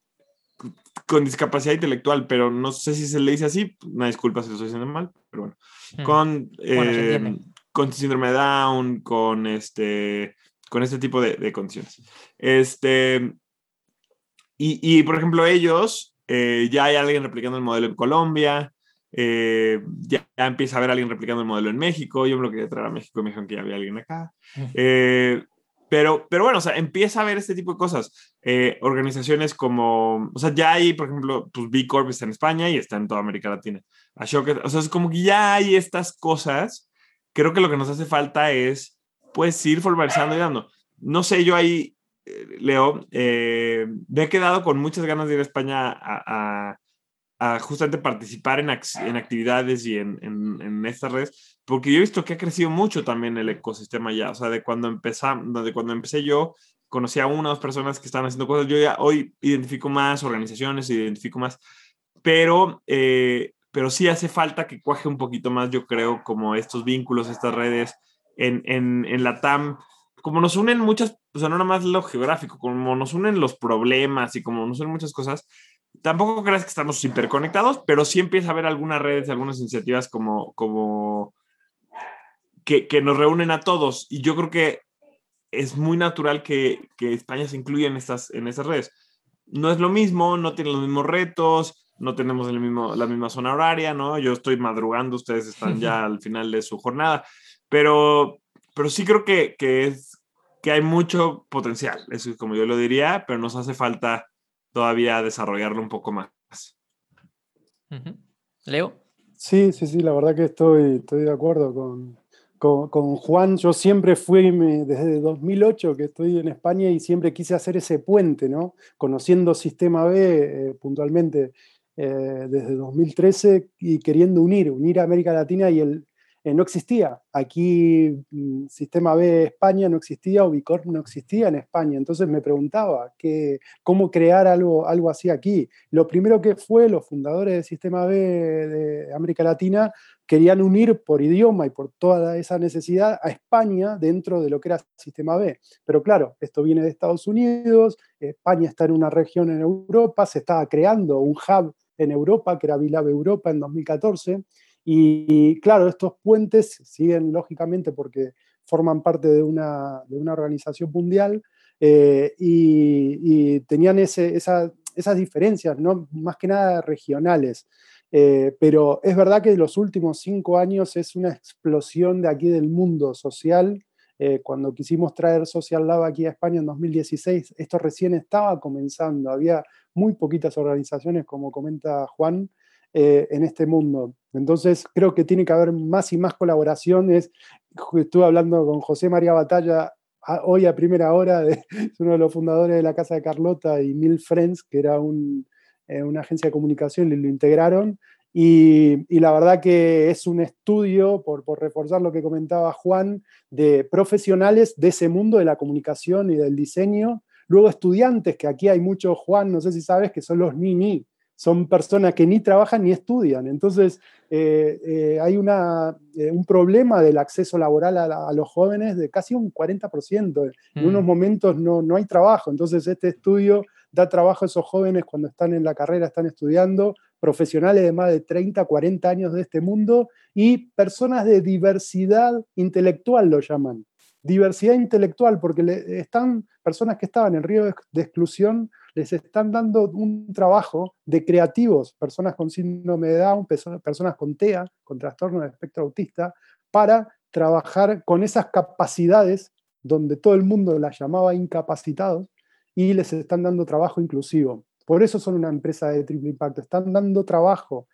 con discapacidad intelectual, pero no sé si se le dice así, una disculpa si lo estoy diciendo mal, pero bueno, mm. con, eh, con síndrome de Down, con este, con este tipo de, condiciones. Este, y, y, por ejemplo, ellos, eh, ya hay alguien replicando el modelo en Colombia, eh, ya, empieza a haber alguien replicando el modelo en México, yo me lo quería traer a México y me dijeron que ya había alguien acá. Eh, pero, pero bueno, o sea, empieza a haber este tipo de cosas. Eh, organizaciones como, o sea, ya hay, por ejemplo, pues B Corp está en España y está en toda América Latina. o sea, es como que ya hay estas cosas. Creo que lo que nos hace falta es, pues, ir formalizando y dando. No sé, yo ahí, Leo, me he quedado con muchas ganas de ir a España a a justamente participar en, en actividades y en, en, estas redes, porque yo he visto que ha crecido mucho también el ecosistema ya, o sea, de cuando, empezamos, de cuando empecé yo, conocí a una o dos personas que estaban haciendo cosas, yo ya hoy identifico más organizaciones, identifico más, pero, eh, pero sí hace falta que cuaje un poquito más, yo creo, como estos vínculos, estas redes en, en, en la TAM, como nos unen muchas, o sea, no nada más lo geográfico, como nos unen los problemas y como nos unen muchas cosas, tampoco creas que estamos hiperconectados, pero sí empieza a haber algunas redes, algunas iniciativas como, como que, que, nos reúnen a todos. Y yo creo que es muy natural que, que España se incluya en estas, en estas redes. No es lo mismo, no tiene los mismos retos, no tenemos el mismo, la misma zona horaria, ¿no? Yo estoy madrugando, ustedes están ya al final de su jornada, pero, pero sí creo que, que, es, que hay mucho potencial, eso es como yo lo diría, pero nos hace falta todavía desarrollarlo un poco más. Leo. Sí, sí, sí, la verdad que estoy, estoy de acuerdo con, con, Juan. Yo siempre fui, desde 2008 que estoy en España y siempre quise hacer ese puente, ¿no? Conociendo Sistema B eh, puntualmente eh, desde 2013 y queriendo unir, unir a América Latina y el, eh, no existía. Aquí mm, Sistema B España no existía, Ubicorp no existía en España. Entonces me preguntaba que, cómo crear algo, algo así aquí. Lo primero que fue, los fundadores de Sistema B de América Latina querían unir por idioma y por toda esa necesidad a España dentro de lo que era Sistema B. Pero claro, esto viene de Estados Unidos, España está en una región en Europa, se estaba creando un hub en Europa, que era Vilab Europa en 2014, y, claro, estos puentes siguen lógicamente porque forman parte de una, de una organización mundial eh, y, tenían ese, esas diferencias, ¿no? más que nada regionales. Eh, pero es verdad que los últimos cinco años es una explosión de aquí del mundo social. Eh, cuando quisimos traer Social Lab aquí a España en 2016, esto recién estaba comenzando. Había muy poquitas organizaciones, como comenta Juan, en este mundo. Entonces creo que tiene que haber más y más colaboraciones. Estuve hablando con José María Batalla hoy a primera hora, de, es uno de los fundadores de la Casa de Carlota y Mil Friends, que era eh, una agencia de comunicación, lo integraron. Y, la verdad que es un estudio, por, por, reforzar lo que comentaba Juan, de profesionales de ese mundo de la comunicación y del diseño. Luego estudiantes, que aquí hay muchos, Juan, no sé si sabes, que son los ni-ni, son personas que ni trabajan ni estudian. Entonces, eh, eh, hay una, eh, un problema del acceso laboral a, los jóvenes de casi un 40%. En unos mm. momentos no, no hay trabajo. Entonces, este estudio da trabajo a esos jóvenes cuando están en la carrera, están estudiando, profesionales de más de 30, 40 años de este mundo y personas de diversidad intelectual lo llaman. Diversidad intelectual, porque están personas que estaban en río de exclusión les están dando un trabajo de creativos, personas con síndrome de Down, personas con TEA, con trastorno de espectro autista, para trabajar con esas capacidades donde todo el mundo las llamaba incapacitados y les están dando trabajo inclusivo. Por eso son una empresa de triple impacto, están dando trabajo,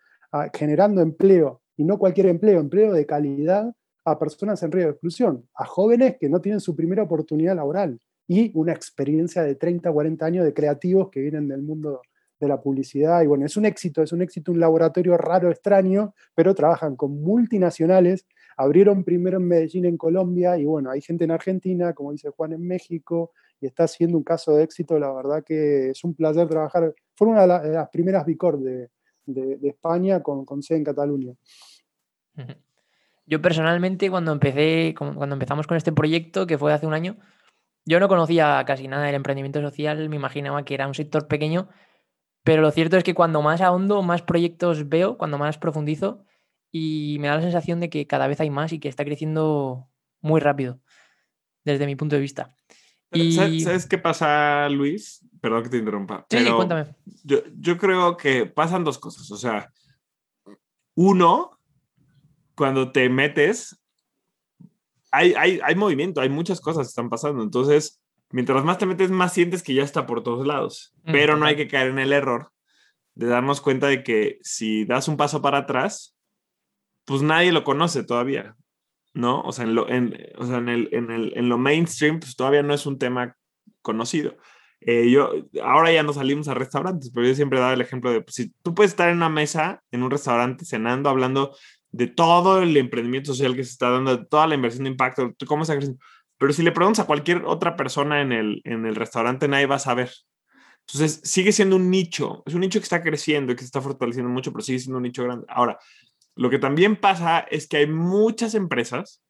generando empleo, y no cualquier empleo, empleo de calidad a personas en riesgo de exclusión, a jóvenes que no tienen su primera oportunidad laboral y una experiencia de 30, 40 años de creativos que vienen del mundo de la publicidad. Y bueno, es un éxito, es un éxito, un laboratorio raro, extraño, pero trabajan con multinacionales. Abrieron primero en Medellín, en Colombia, y bueno, hay gente en Argentina, como dice Juan, en México, y está siendo un caso de éxito. La verdad que es un placer trabajar. Fue una de las primeras Bicor de, de, España con, con sede en Cataluña. Yo personalmente, cuando empecé, cuando empezamos con este proyecto, que fue hace un año, yo no conocía casi nada del emprendimiento social, me imaginaba que era un sector pequeño, pero lo cierto es que cuando más ahondo, más proyectos veo, cuando más profundizo, y me da la sensación de que cada vez hay más y que está creciendo muy rápido, desde mi punto de vista. Y... ¿Sabes qué pasa, Luis? Perdón que te interrumpa. Sí, cuéntame. Yo, yo creo que pasan dos cosas. O sea, uno, cuando te metes, hay, hay, hay movimiento, hay muchas cosas que están pasando. Entonces, mientras más te metes, más sientes que ya está por todos lados. Mm, Pero no hay que caer en el error de darnos cuenta de que si das un paso para atrás, pues nadie lo conoce todavía. ¿no? O sea, en lo, en, o sea, en, el, en, el, en lo mainstream, pues todavía no es un tema conocido. Eh, yo, ahora ya no salimos a restaurantes, pero yo siempre he dado el ejemplo de, pues, si tú puedes estar en una mesa, en un restaurante, cenando, hablando de todo el emprendimiento social que se está dando, de toda la inversión de impacto, cómo está creciendo. Pero si le preguntas a cualquier otra persona en el, en el restaurante, nadie va a saber. Entonces, sigue siendo un nicho, es un nicho que está creciendo y que se está fortaleciendo mucho, pero sigue siendo un nicho grande. Ahora, lo que también pasa es que hay muchas empresas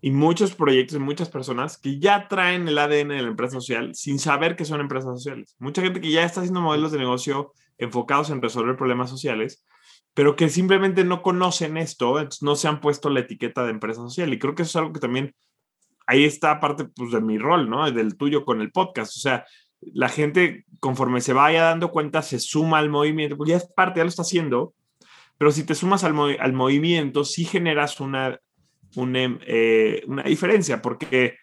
y muchos proyectos y muchas personas que ya traen el ADN de la empresa social sin saber que son empresas sociales. Mucha gente que ya está haciendo modelos de negocio enfocados en resolver problemas sociales, pero que simplemente no conocen esto, no se han puesto la etiqueta de empresa social. Y creo que eso es algo que también ahí está parte pues, de mi rol, ¿no? Del tuyo con el podcast. O sea, la gente conforme se vaya dando cuenta se suma al movimiento, porque ya es parte, ya lo está haciendo, pero si te sumas al, al movimiento, sí generas una, una, eh, una, diferencia, porque,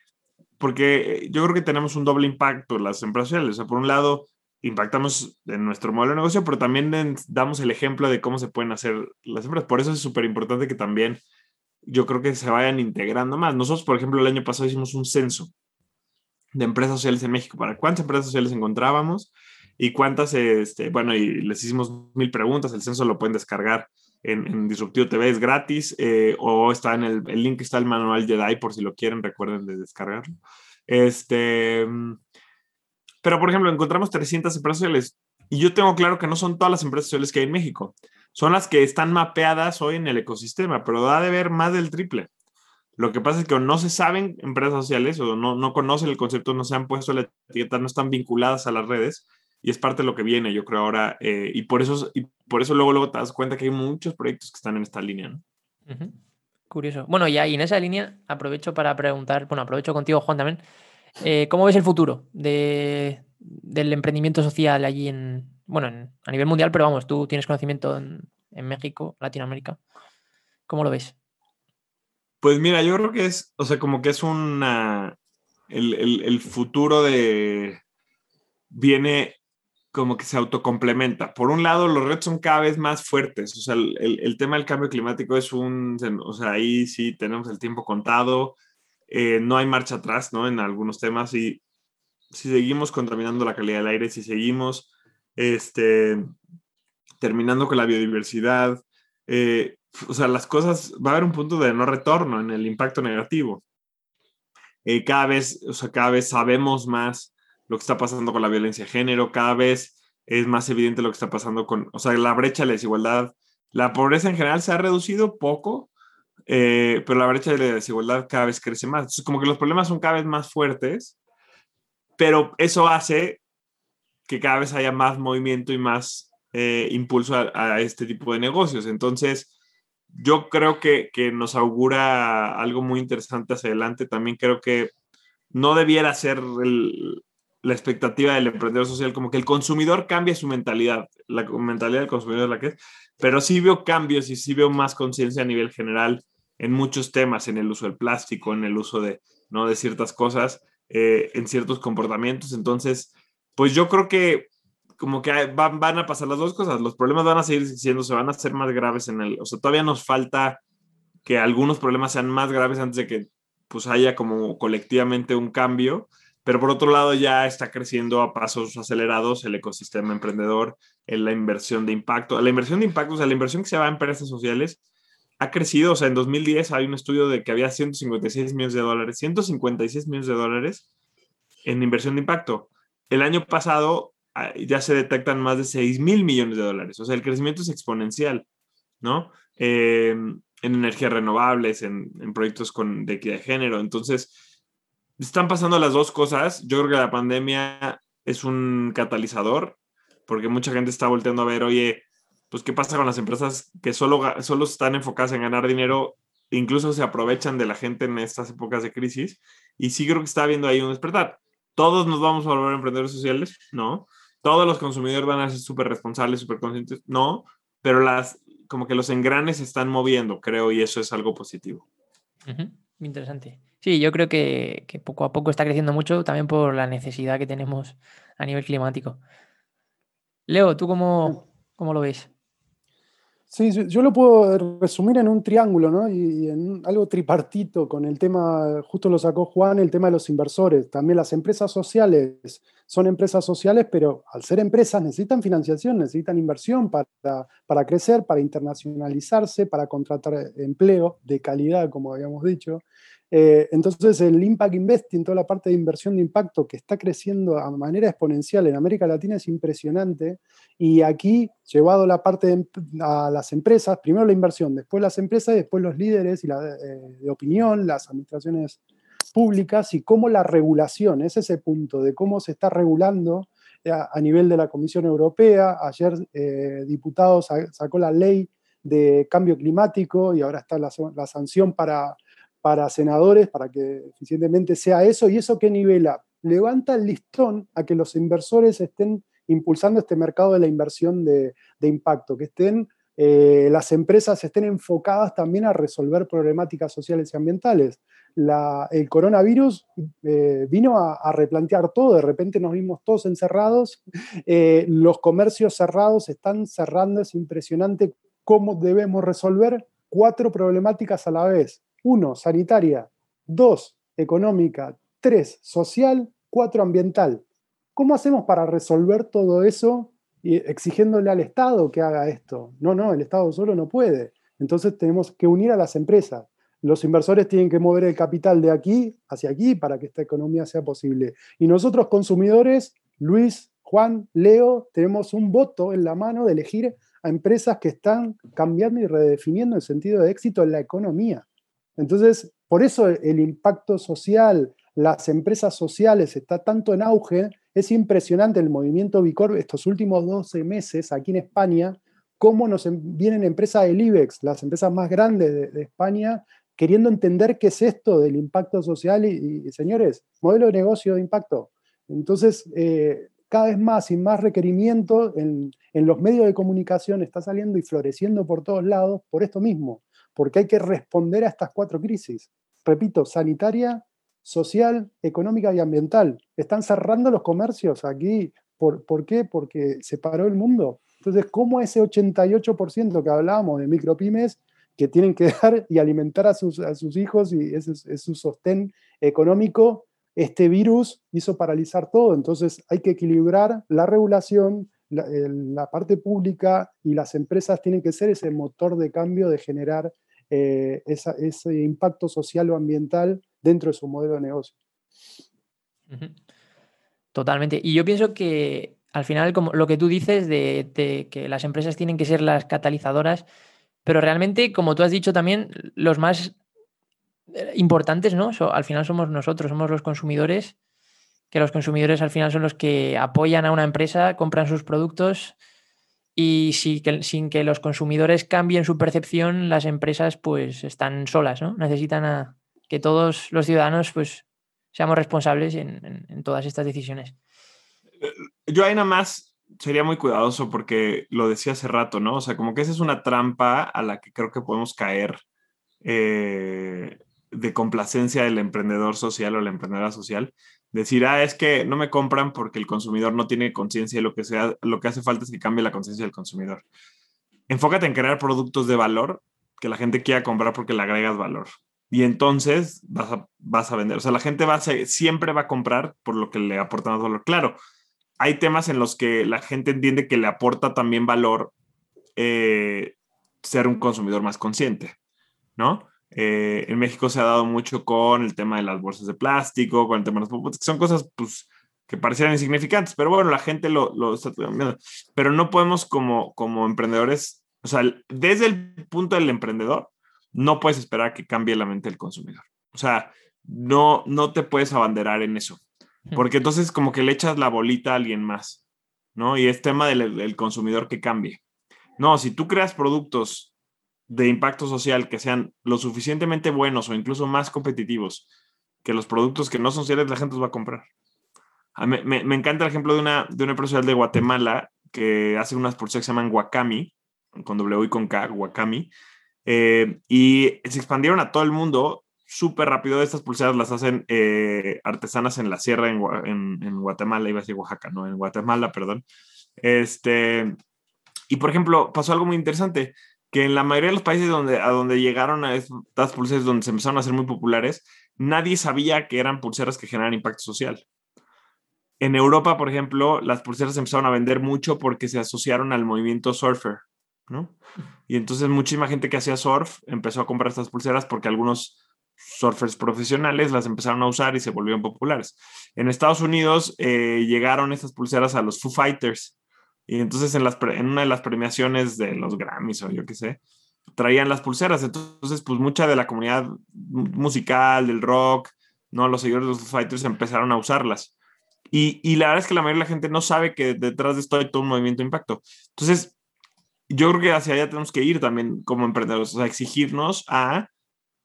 porque yo creo que tenemos un doble impacto las empresas sociales. O sea, por un lado, impactamos en nuestro modelo de negocio, pero también damos el ejemplo de cómo se pueden hacer las empresas. Por eso es súper importante que también yo creo que se vayan integrando más. Nosotros, por ejemplo, el año pasado hicimos un censo de empresas sociales en México para cuántas empresas sociales encontrábamos y cuántas, este, bueno, y les hicimos mil preguntas, el censo lo pueden descargar en, Disruptivo TV, es gratis, eh, o está en el, el, link, está el manual Jedi, por si lo quieren, recuerden de descargarlo. Este, pero, por ejemplo, encontramos 300 empresas sociales, y yo tengo claro que no son todas las empresas sociales que hay en México, son las que están mapeadas hoy en el ecosistema, pero da de ver más del triple. Lo que pasa es que no se saben empresas sociales o no, no conocen el concepto, no se han puesto la etiqueta, no están vinculadas a las redes y es parte de lo que viene, yo creo ahora, eh, y, por eso, y por eso luego, luego te das cuenta que hay muchos proyectos que están en esta línea. Curioso. Bueno, y ahí en esa línea aprovecho para preguntar, bueno, aprovecho contigo, Juan, también, eh, ¿cómo ves el futuro de, del emprendimiento social allí en, bueno, a nivel mundial, pero vamos, tú tienes conocimiento en, México, Latinoamérica, ¿cómo lo ves? Pues mira, yo creo que es, o sea, como que es una, el, el, el futuro de, viene como que se autocomplementa. Por un lado, los retos son cada vez más fuertes. O sea, el, el tema del cambio climático es un, o sea, ahí sí tenemos el tiempo contado, eh, no hay marcha atrás, ¿no? En algunos temas y si seguimos contaminando la calidad del aire, si seguimos, este, terminando con la biodiversidad, eh, o sea, las cosas, va a haber un punto de no retorno en el impacto negativo. Eh, cada vez, o sea, cada vez sabemos más lo que está pasando con la violencia de género, cada vez es más evidente lo que está pasando con, o sea, la brecha, la desigualdad, la pobreza en general se ha reducido poco, eh, pero la brecha de la desigualdad cada vez crece más. Entonces, como que los problemas son cada vez más fuertes, pero eso hace que cada vez haya más movimiento y más eh, impulso a, este tipo de negocios. Entonces, yo creo que, que nos augura algo muy interesante hacia adelante. También creo que no debiera ser el, la expectativa del emprendedor social, como que el consumidor cambia su mentalidad, la mentalidad del consumidor es la que es, pero sí veo cambios y sí veo más conciencia a nivel general en muchos temas, en el uso del plástico, en el uso de, ¿no? de ciertas cosas, eh, en ciertos comportamientos. Entonces, pues yo creo que como que van, van a pasar las dos cosas, los problemas van a seguir siendo, se van a hacer más graves en el, o sea, todavía nos falta que algunos problemas sean más graves antes de que pues haya como colectivamente un cambio, pero por otro lado ya está creciendo a pasos acelerados el ecosistema emprendedor, en la inversión de impacto. La inversión de impacto, o sea, la inversión que se va a empresas sociales ha crecido, o sea, en 2010 hay un estudio de que había 156 millones de dólares, 156 millones de dólares en inversión de impacto. El año pasado ah, ya se detectan más de 6 mil millones de dólares, o sea, el crecimiento es exponencial, ¿no? Em, en energías renovables, en, proyectos con, de equidad de género. Entonces, están pasando las dos cosas. Yo creo que la pandemia es un catalizador, porque mucha gente está volteando a ver, oye, pues qué pasa con las empresas que solo, solo están enfocadas en ganar dinero, incluso se aprovechan de la gente en estas épocas de crisis. Y sí creo que está habiendo ahí un despertar. Todos nos vamos a volver emprendedores sociales, ¿no? Todos los consumidores van a ser súper responsables, súper conscientes, no, pero las, como que los engranes se están moviendo, creo, y eso es algo positivo. Interesante. Sí, yo creo que, poco a poco está creciendo mucho también por la necesidad que tenemos a nivel climático. Leo, ¿tú cómo, cómo lo ves? Sí, yo lo puedo resumir en un triángulo, ¿no? Y, en algo tripartito con el tema, justo lo sacó Juan, el tema de los inversores. También las empresas sociales son empresas sociales, pero al ser empresas necesitan financiación, necesitan inversión para, para crecer, para internacionalizarse, para contratar empleo de calidad, como habíamos dicho. Eh, entonces, el Impact Investing, toda la parte de inversión de impacto que está creciendo a manera exponencial en América Latina es impresionante. Y aquí, llevado la parte de, a las empresas, primero la inversión, después las empresas después los líderes y la, eh, de opinión, las administraciones públicas y cómo la regulación, es ese punto de cómo se está regulando eh, a, nivel de la Comisión Europea. Ayer diputados sacó la ley de cambio climático y ahora está la sanción para para senadores para que eficientemente sea eso. ¿Y eso qué nivela? Levanta el listón a que los inversores estén impulsando este mercado de la inversión de, impacto, que estén, eh, las empresas estén enfocadas también a resolver problemáticas sociales y ambientales. el coronavirus eh, vino a, replantear todo, de repente nos vimos todos encerrados, eh, los comercios cerrados están cerrando, es impresionante cómo debemos resolver cuatro problemáticas a la vez uno, sanitaria. Dos, económica. Tres, social. Cuatro, ambiental. ¿Cómo hacemos para resolver todo eso exigiéndole al Estado que haga esto? No, no, el Estado solo no puede. Entonces tenemos que unir a las empresas. Los inversores tienen que mover el capital de aquí hacia aquí para que esta economía sea posible. Y nosotros consumidores, Luis, Juan, Leo, tenemos un voto en la mano de elegir a empresas que están cambiando y redefiniendo el sentido de éxito en la economía. Entonces, por eso el impacto social, las empresas sociales está tanto en auge. Es impresionante el movimiento Bicor estos últimos 12 meses aquí en España, cómo nos vienen empresas del IBEX, las empresas más grandes de, España, queriendo entender qué es esto del impacto social y, señores, modelo de negocio de impacto. Entonces, eh, cada vez más y más requerimiento en, en los medios de comunicación está saliendo y floreciendo por todos lados por esto mismo porque hay que responder a estas cuatro crisis. Repito, sanitaria, social, económica y ambiental. Están cerrando los comercios aquí. ¿Por, ¿por qué? Porque se paró el mundo. Entonces, ¿cómo ese 88% que hablábamos de micropymes que tienen que dar y alimentar a sus, hijos y ese es su sostén económico, este virus hizo paralizar todo. Entonces, hay que equilibrar la regulación, la, la, parte pública y las empresas tienen que ser ese motor de cambio de generar eh, ese impacto social o ambiental dentro de su modelo de negocio. Totalmente. Y yo pienso que al final, como lo que tú dices de, que las empresas tienen que ser las catalizadoras, pero realmente, como tú has dicho también, los más eh, importantes, ¿no? al final somos nosotros, somos los consumidores, que los consumidores al final son los que apoyan a una empresa, compran sus productos y sin que los consumidores cambien su percepción, las empresas pues están solas, ¿no? Necesitan que todos los ciudadanos pues seamos responsables en, todas estas decisiones. Eh, yo ahí nada más sería muy cuidadoso porque lo decía hace rato, ¿no? O sea, como que esa es una trampa a la que creo que podemos caer eh, de complacencia del emprendedor social o la emprendedora social, decir, ah, es que no me compran porque el consumidor no tiene conciencia y lo que, sea, lo que hace falta es que cambie la conciencia del consumidor. Enfócate en crear productos de valor que la gente quiera comprar porque le agregas valor. Y entonces vas a, vas a vender. O sea, la gente va siempre va a comprar por lo que le aporta más valor. Claro, hay temas en los que la gente entiende que le aporta también valor eh, ser un consumidor más consciente, ¿no? Eh, en México se ha dado mucho con el tema de las bolsas de plástico, con el tema de los que son cosas pues, que parecieran insignificantes, pero bueno, la gente lo, lo está cambiando. Pero no podemos como, como emprendedores, o sea, desde el punto del emprendedor, no puedes esperar que cambie la mente del consumidor. O sea, no, no te puedes abanderar en eso, porque entonces como que le echas la bolita a alguien más, ¿no? Y es tema del, del consumidor que cambie. No, si tú creas productos de impacto social que sean lo suficientemente buenos o incluso más competitivos que los productos que no son sociales, la gente los va a comprar. me, me, encanta el ejemplo de una, de una empresa de Guatemala que hace unas pulseras que se llaman Wakami, con W y con K, Wakami, eh, y se expandieron a todo el mundo súper rápido. Estas pulseras las hacen eh, artesanas en la sierra en, en, en, Guatemala, iba a decir Oaxaca, no, en Guatemala, perdón. Este, y por ejemplo, pasó algo muy interesante que en la mayoría de los países donde, a donde llegaron a estas pulseras, donde se empezaron a hacer muy populares, nadie sabía que eran pulseras que generan impacto social. En Europa, por ejemplo, las pulseras se empezaron a vender mucho porque se asociaron al movimiento surfer, ¿no? Y entonces muchísima gente que hacía surf empezó a comprar estas pulseras porque algunos surfers profesionales las empezaron a usar y se volvieron populares. En Estados Unidos eh, llegaron estas pulseras a los Foo Fighters y entonces en, las, en una de las premiaciones de los Grammys o yo qué sé, traían las pulseras. Entonces, pues mucha de la comunidad musical, del rock, ¿no? Los seguidores de los Fighters empezaron a usarlas. Y, y, la verdad es que la mayoría de la gente no sabe que detrás de esto hay todo un movimiento de impacto. Entonces, yo creo que hacia allá tenemos que ir también como emprendedores, o sea, exigirnos a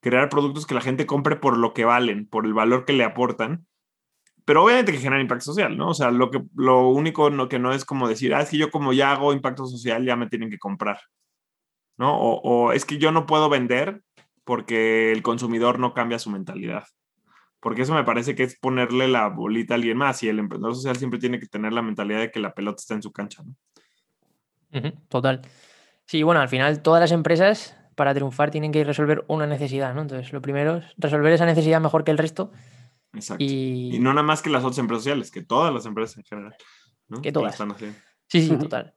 crear productos que la gente compre por lo que valen, por el valor que le aportan pero obviamente que genera impacto social, ¿no? O sea, lo, que, lo único no, que no es como decir, ah, es que yo como ya hago impacto social, ya me tienen que comprar, ¿no? O, o es que yo no puedo vender porque el consumidor no cambia su mentalidad. Porque eso me parece que es ponerle la bolita a alguien más y el emprendedor social siempre tiene que tener la mentalidad de que la pelota está en su cancha, ¿no? Total. Sí, bueno, al final todas las empresas para triunfar tienen que resolver una necesidad, ¿no? Entonces, lo primero es resolver esa necesidad mejor que el resto Exacto. Y... no nada más que las otras empresas sociales, que todas las empresas en general. Que todas. Sí, sí, total.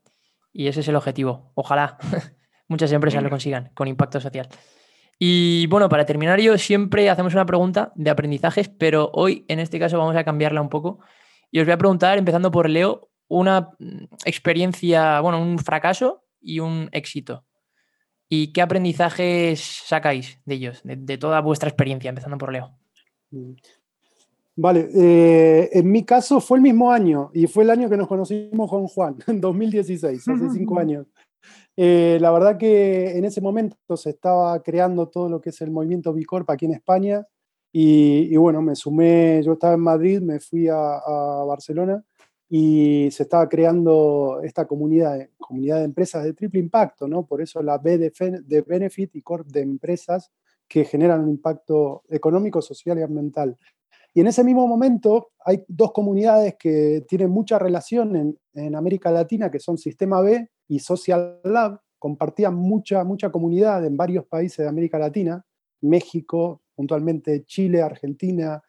Y ese es el objetivo. Ojalá muchas empresas lo consigan con impacto social. Y bueno, para terminar, yo siempre hacemos una pregunta de aprendizajes, pero hoy en este caso vamos a cambiarla un poco. Y os voy a preguntar, empezando por Leo, una mm, experiencia, bueno, un fracaso y un éxito. ¿Y qué aprendizajes sacáis de ellos, de, de toda vuestra experiencia, empezando por Leo? Vale, eh, en mi caso fue el mismo año y fue el año que nos conocimos con Juan, en 2016, hace cinco años. Eh, la verdad que en ese momento se estaba creando todo lo que es el movimiento Bicorp aquí en España y, bueno, me sumé, yo estaba en Madrid, me fui a, Barcelona y se estaba creando esta comunidad, comunidad de empresas de triple impacto, ¿no? Por eso la B de, de Benefit y Corp de empresas que generan un impacto económico, social y ambiental. Y en ese mismo momento hay dos comunidades que tienen mucha relación en, América Latina, que son Sistema B y Social Lab, compartían mucha, mucha comunidad en varios países de América Latina, México, puntualmente Chile, Argentina,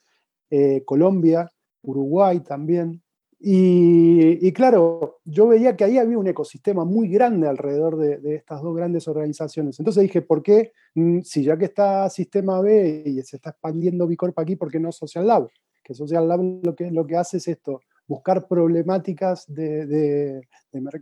eh, Colombia, Uruguay también. Y, claro, yo veía que ahí había un ecosistema muy grande alrededor de, estas dos grandes organizaciones. Entonces dije, ¿por qué, mm, si ya que está Sistema B y se está expandiendo Bicorp aquí, ¿por qué no Social Lab? Que Social Lab lo que, lo que hace es esto, buscar problemáticas de,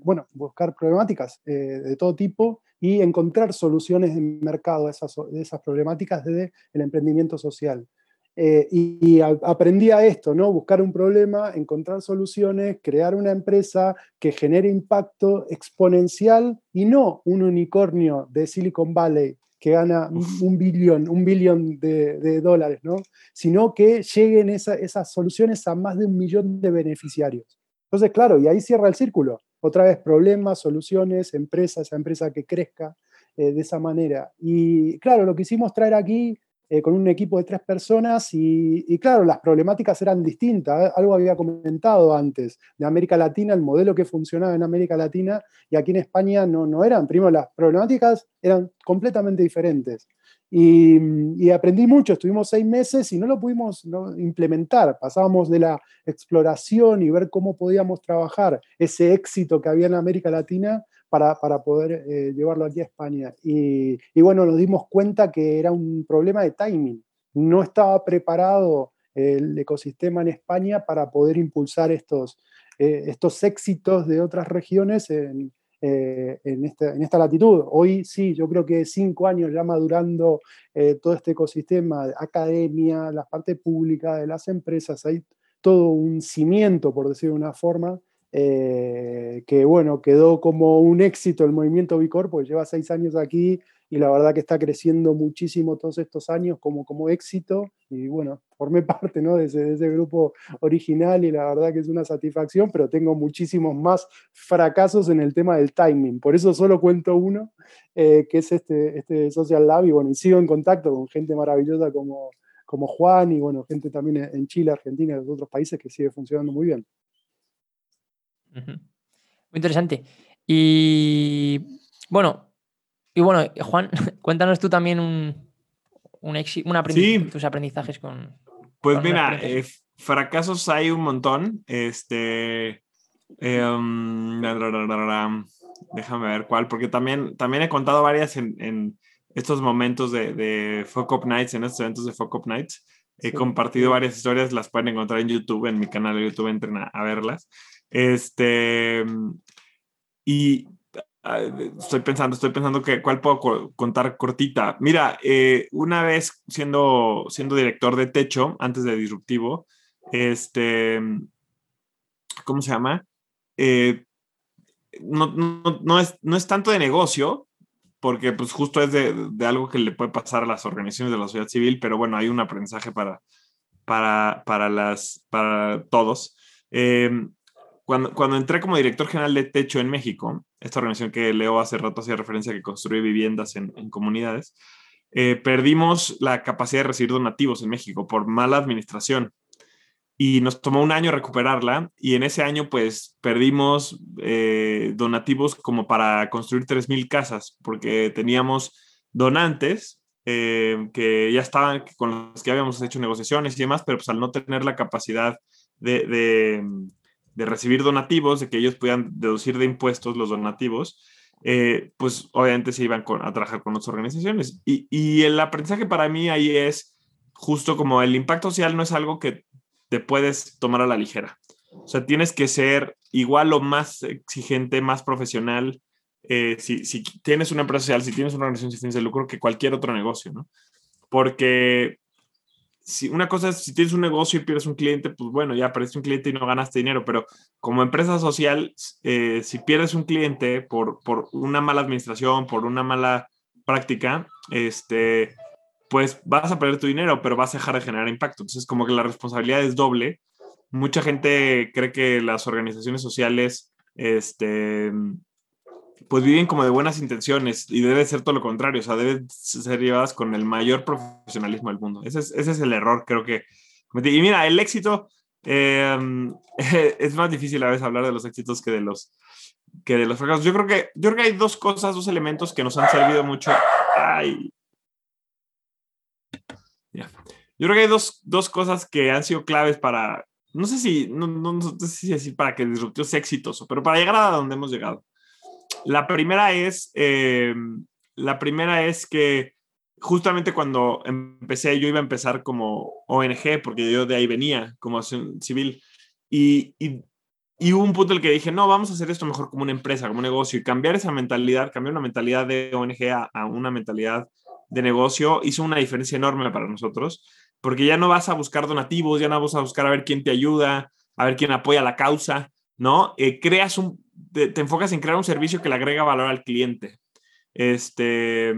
bueno, buscar problemáticas eh, de todo tipo y encontrar soluciones de mercado a esas, de esas problemáticas desde el emprendimiento social. Eh, y, aprendí a esto, ¿no? Buscar un problema, encontrar soluciones, crear una empresa que genere impacto exponencial y no un unicornio de Silicon Valley que gana un billón, un billón de, dólares, ¿no? Sino que lleguen esas soluciones a más de un millón de beneficiarios. Entonces, claro, y ahí cierra el círculo. Otra vez problemas, soluciones, empresa, esa empresa que crezca eh, de esa manera. Y claro, lo que hicimos traer aquí eh, con un equipo de tres personas y, claro, las problemáticas eran distintas. Algo había comentado antes de América Latina, el modelo que funcionaba en América Latina y aquí en España no, no eran. Primero, las problemáticas eran completamente diferentes. Y, aprendí mucho, estuvimos seis meses y no lo pudimos implementar. Pasábamos de la exploración y ver cómo podíamos trabajar ese éxito que había en América Latina para, poder eh, llevarlo aquí a España. Y, bueno, nos dimos cuenta que era un problema de timing. No estaba preparado el ecosistema en España para poder impulsar estos, eh, estos éxitos de otras regiones en, eh, en, esta, en, esta, latitud. Hoy sí, yo creo que cinco años ya madurando eh, todo este ecosistema, de academia, la parte pública, de las empresas, hay todo un cimiento, por decir de una forma, eh, que bueno, quedó como un éxito el movimiento Bicor, porque lleva seis años aquí y la verdad que está creciendo muchísimo todos estos años como, como éxito y bueno, formé parte ¿no? de, ese, grupo original y la verdad que es una satisfacción, pero tengo muchísimos más fracasos en el tema del timing, por eso solo cuento uno, eh, que es este, este Social Lab y bueno, y sigo en contacto con gente maravillosa como, como Juan y bueno, gente también en Chile, Argentina y otros países que sigue funcionando muy bien. Muy interesante. Y bueno, y bueno, Juan, cuéntanos tú también un, un tus aprendizajes con. Pues mira, eh, fracasos hay un montón. Este. Em, déjame ver cuál, porque también, también he contado varias en, estos momentos de, de Fuck Nights, en estos eventos de Fuck Up Nights. He compartido varias historias, las pueden encontrar en YouTube, en mi canal de YouTube, entren a verlas. Este. Y estoy pensando, estoy pensando que cuál puedo contar cortita. Mira, eh, una vez siendo, siendo director de Techo, antes de Disruptivo, este, ¿cómo se llama? Eh, no, no, no, es, no es tanto de negocio, porque pues justo es de, de, algo que le puede pasar a las organizaciones de la sociedad civil, pero bueno, hay un aprendizaje para, para, para, las, para todos. Eh, cuando, cuando entré como director general de Techo en México, esta organización que Leo hace rato hacía referencia que construye viviendas en, comunidades, eh, perdimos la capacidad de recibir donativos en México por mala administración. Y nos tomó un año recuperarla y en ese año pues perdimos eh, donativos como para construir 3.000 casas porque teníamos donantes eh, que ya estaban con los que habíamos hecho negociaciones y demás, pero pues al no tener la capacidad de de recibir donativos, de que ellos puedan deducir de impuestos los donativos, eh, pues obviamente se iban a trabajar con otras organizaciones. Y, y, el aprendizaje para mí ahí es justo como el impacto social no es algo que te puedes tomar a la ligera. O sea, tienes que ser igual o más exigente, más profesional. Eh, si, si, tienes una empresa social, si tienes una organización sin fines de lucro, que cualquier otro negocio, ¿no? Porque si una cosa es si tienes un negocio y pierdes un cliente, pues bueno, ya perdiste un cliente y no ganaste dinero, pero como empresa social, eh, si pierdes un cliente por, por una mala administración, por una mala práctica, este, pues vas a perder tu dinero, pero vas a dejar de generar impacto. Entonces, como que la responsabilidad es doble. Mucha gente cree que las organizaciones sociales, este, pues viven como de buenas intenciones y debe ser todo lo contrario, o sea, deben ser llevadas con el mayor profesionalismo del mundo. Ese es, ese es el error, creo que. Y mira, el éxito em, es más difícil a veces hablar de los éxitos que de los, que de los fracasos. Yo creo, que, yo creo que hay dos cosas, dos elementos que nos han servido mucho. Ay. Yo creo que hay dos, dos cosas que han sido claves para, no sé si, no, no, no sé si decir para que Disruptivo sea exitoso, pero para llegar a donde hemos llegado. La primera es, eh, la primera es que justamente cuando empecé, yo iba a empezar como ONG, porque yo de ahí venía, como acción civil, y, y, hubo un punto en el que dije, no, vamos a hacer esto mejor como una empresa, como un negocio, y cambiar esa mentalidad, cambiar una mentalidad de ONG a, a una mentalidad de negocio, hizo una diferencia enorme para nosotros, porque ya no vas a buscar donativos, ya no vas a buscar a ver quién te ayuda, a ver quién apoya la causa, ¿no? Eh, creas un, te, enfocas en crear un servicio que le agrega valor al cliente. Este,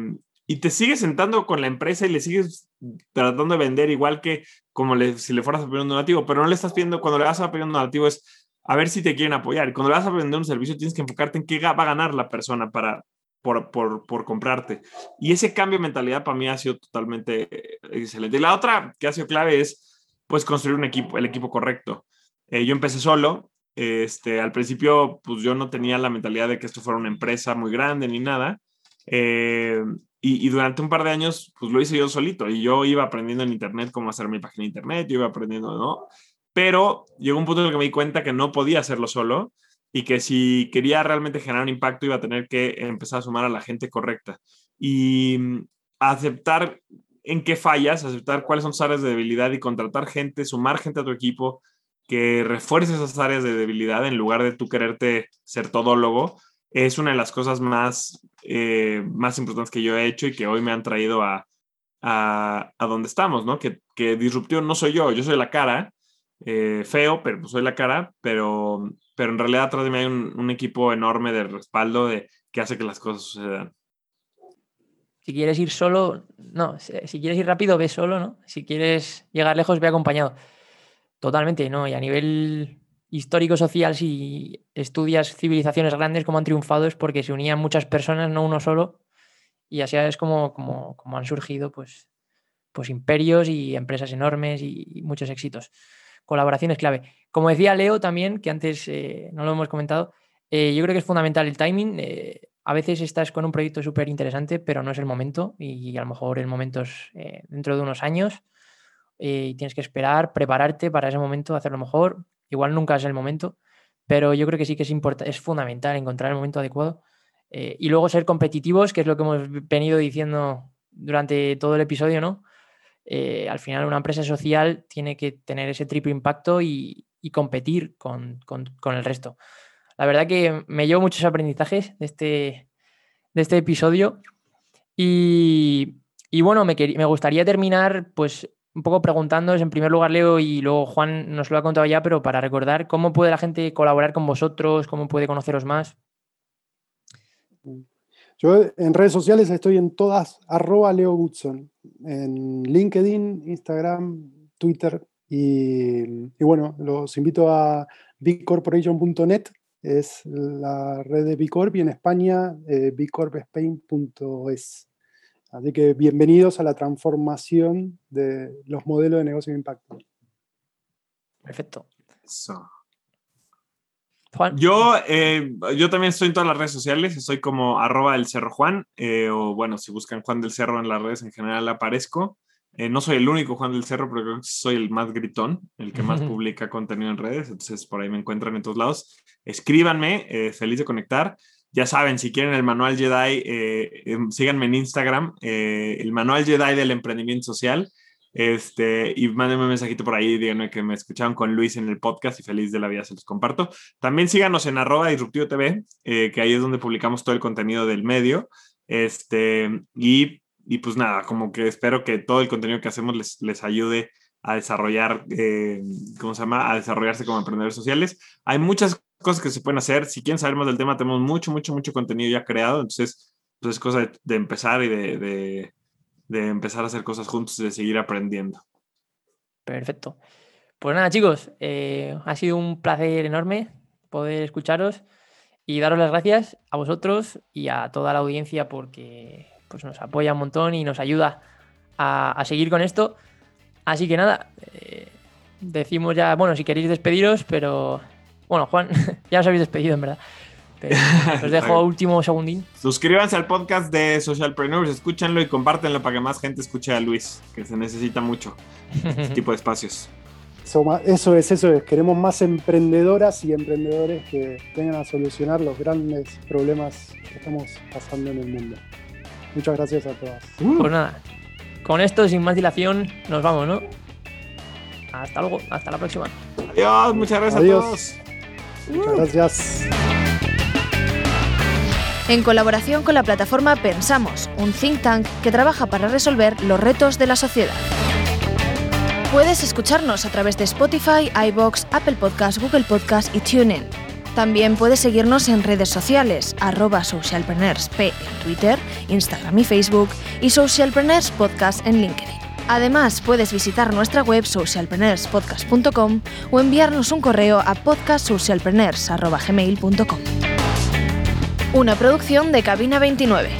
y te sigues sentando con la empresa y le sigues tratando de vender igual que como si le fueras a pedir un donativo, pero no le estás pidiendo, cuando le vas a pedir un donativo es a ver si te quieren apoyar. Cuando le vas a vender un servicio tienes que enfocarte en qué va a ganar la persona para, por, por, por, comprarte. Y ese cambio de mentalidad para mí ha sido totalmente eh, excelente. Y la otra que ha sido clave es, pues, construir un equipo, el equipo correcto. Eh, yo empecé solo. Este, al principio, pues yo no tenía la mentalidad de que esto fuera una empresa muy grande ni nada. Eh, y, durante un par de años, pues lo hice yo solito. Y yo iba aprendiendo en Internet cómo hacer mi página de Internet, yo iba aprendiendo, ¿no? Pero llegó un punto en el que me di cuenta que no podía hacerlo solo y que si quería realmente generar un impacto iba a tener que empezar a sumar a la gente correcta y mm, aceptar en qué fallas, aceptar cuáles son tus áreas de debilidad y contratar gente, sumar gente a tu equipo que refuerce esas áreas de debilidad en lugar de tú quererte ser todólogo, es una de las cosas más, eh, más importantes que yo he hecho y que hoy me han traído a, a, a donde estamos, ¿no? Que, que disrupción no soy yo, yo soy la cara, eh, feo, pero pues soy la cara, pero, pero en realidad atrás de mí hay un, un, equipo enorme de respaldo de, que hace que las cosas sucedan. Si quieres ir solo, no, si quieres ir rápido, ve solo, ¿no? Si quieres llegar lejos, ve acompañado. Totalmente, ¿no? Y a nivel histórico-social, si estudias civilizaciones grandes como han triunfado es porque se unían muchas personas, no uno solo, y así es como, como, como han surgido pues, pues imperios y empresas enormes y, muchos éxitos colaboración es clave. Como decía Leo también, que antes eh, no lo hemos comentado, eh, yo creo que es fundamental el timing. Eh, a veces estás con un proyecto súper interesante, pero no es el momento y a lo mejor el momento es dentro de unos años y tienes que esperar, prepararte para ese momento, hacerlo mejor. Igual nunca es el momento, pero yo creo que sí que es, es fundamental encontrar el momento adecuado y luego ser competitivos, que es lo que hemos venido diciendo durante todo el episodio, ¿no? eh, al final una empresa social tiene que tener ese triple impacto y, competir con, con, con, el resto. La verdad que me llevo muchos aprendizajes de este, de este episodio y, y bueno, me, me, gustaría terminar pues un poco preguntándoos, en primer lugar Leo y luego Juan nos lo ha contado ya, pero para recordar cómo puede la gente colaborar con vosotros, cómo puede conoceros más. Yo en redes sociales estoy en todas, arroba Leo Goodson, en LinkedIn, Instagram, Twitter y, bueno, los invito a bigcorporation.net, es la red de Bicorp y en España eh. Así que bienvenidos a la transformación de los modelos de negocio de impacto. Perfecto. So. Juan. Yo, eh, yo también estoy en todas las redes sociales, estoy como arroba el Cerro Juan, eh, o bueno, si buscan Juan del Cerro en las redes en general aparezco. Eh, no soy el único Juan del Cerro, pero creo que soy el más gritón, el que más publica contenido en redes, entonces por ahí me encuentran en todos lados. Escríbanme, eh, feliz de conectar. Ya saben, si quieren el manual Jedi, em, síganme en Instagram, el manual Jedi del emprendimiento social. Este, y mándenme un mensajito por ahí, díganme que me escucharon con Luis en el podcast y feliz de la vida se los comparto. También síganos en arroba disruptivo TV, eh, que ahí es donde publicamos todo el contenido del medio. Este, y, y, pues nada, como que espero que todo el contenido que hacemos les, les ayude a desarrollar, eh, ¿cómo se llama? A desarrollarse como emprendedores sociales. Hay muchas cosas que se pueden hacer. Si quieren saber más del tema, tenemos mucho, mucho, mucho contenido ya creado. Entonces, pues es cosa de, empezar y de, de de empezar a hacer cosas juntos y de seguir aprendiendo. Perfecto. Pues nada, chicos, eh, ha sido un placer enorme poder escucharos y daros las gracias a vosotros y a toda la audiencia porque pues, nos apoya un montón y nos ayuda a, a seguir con esto. Así que nada, eh, decimos ya, bueno, si queréis despediros, pero bueno, Juan, ya os habéis despedido en verdad. Os dejo último segundín. Suscríbanse al podcast de Socialpreneurs, escúchanlo y compártenlo para que más gente escuche a Luis, que se necesita mucho este tipo de espacios. Eso, eso es, eso es. Queremos más emprendedoras y emprendedores que vengan a solucionar los grandes problemas que estamos pasando en el mundo. Muchas gracias a todas. Uh. Pues nada, con esto, sin más dilación, nos vamos, ¿no? Hasta luego, hasta la próxima. Adiós, muchas gracias Adiós. a todos. Muchas gracias en colaboración con la plataforma Pensamos, un think tank que trabaja para resolver los retos de la sociedad. Puedes escucharnos a través de Spotify, iBox, Apple Podcast, Google Podcast y TuneIn. También puedes seguirnos en redes sociales, arroba socialpreneursp en Twitter, Instagram y Facebook y Socialpreneurs Podcast en LinkedIn. Además, puedes visitar nuestra web socialpreneurspodcast.com o enviarnos un correo a podcastsocialpreneurs.gmail.com. Una producción de Cabina 29.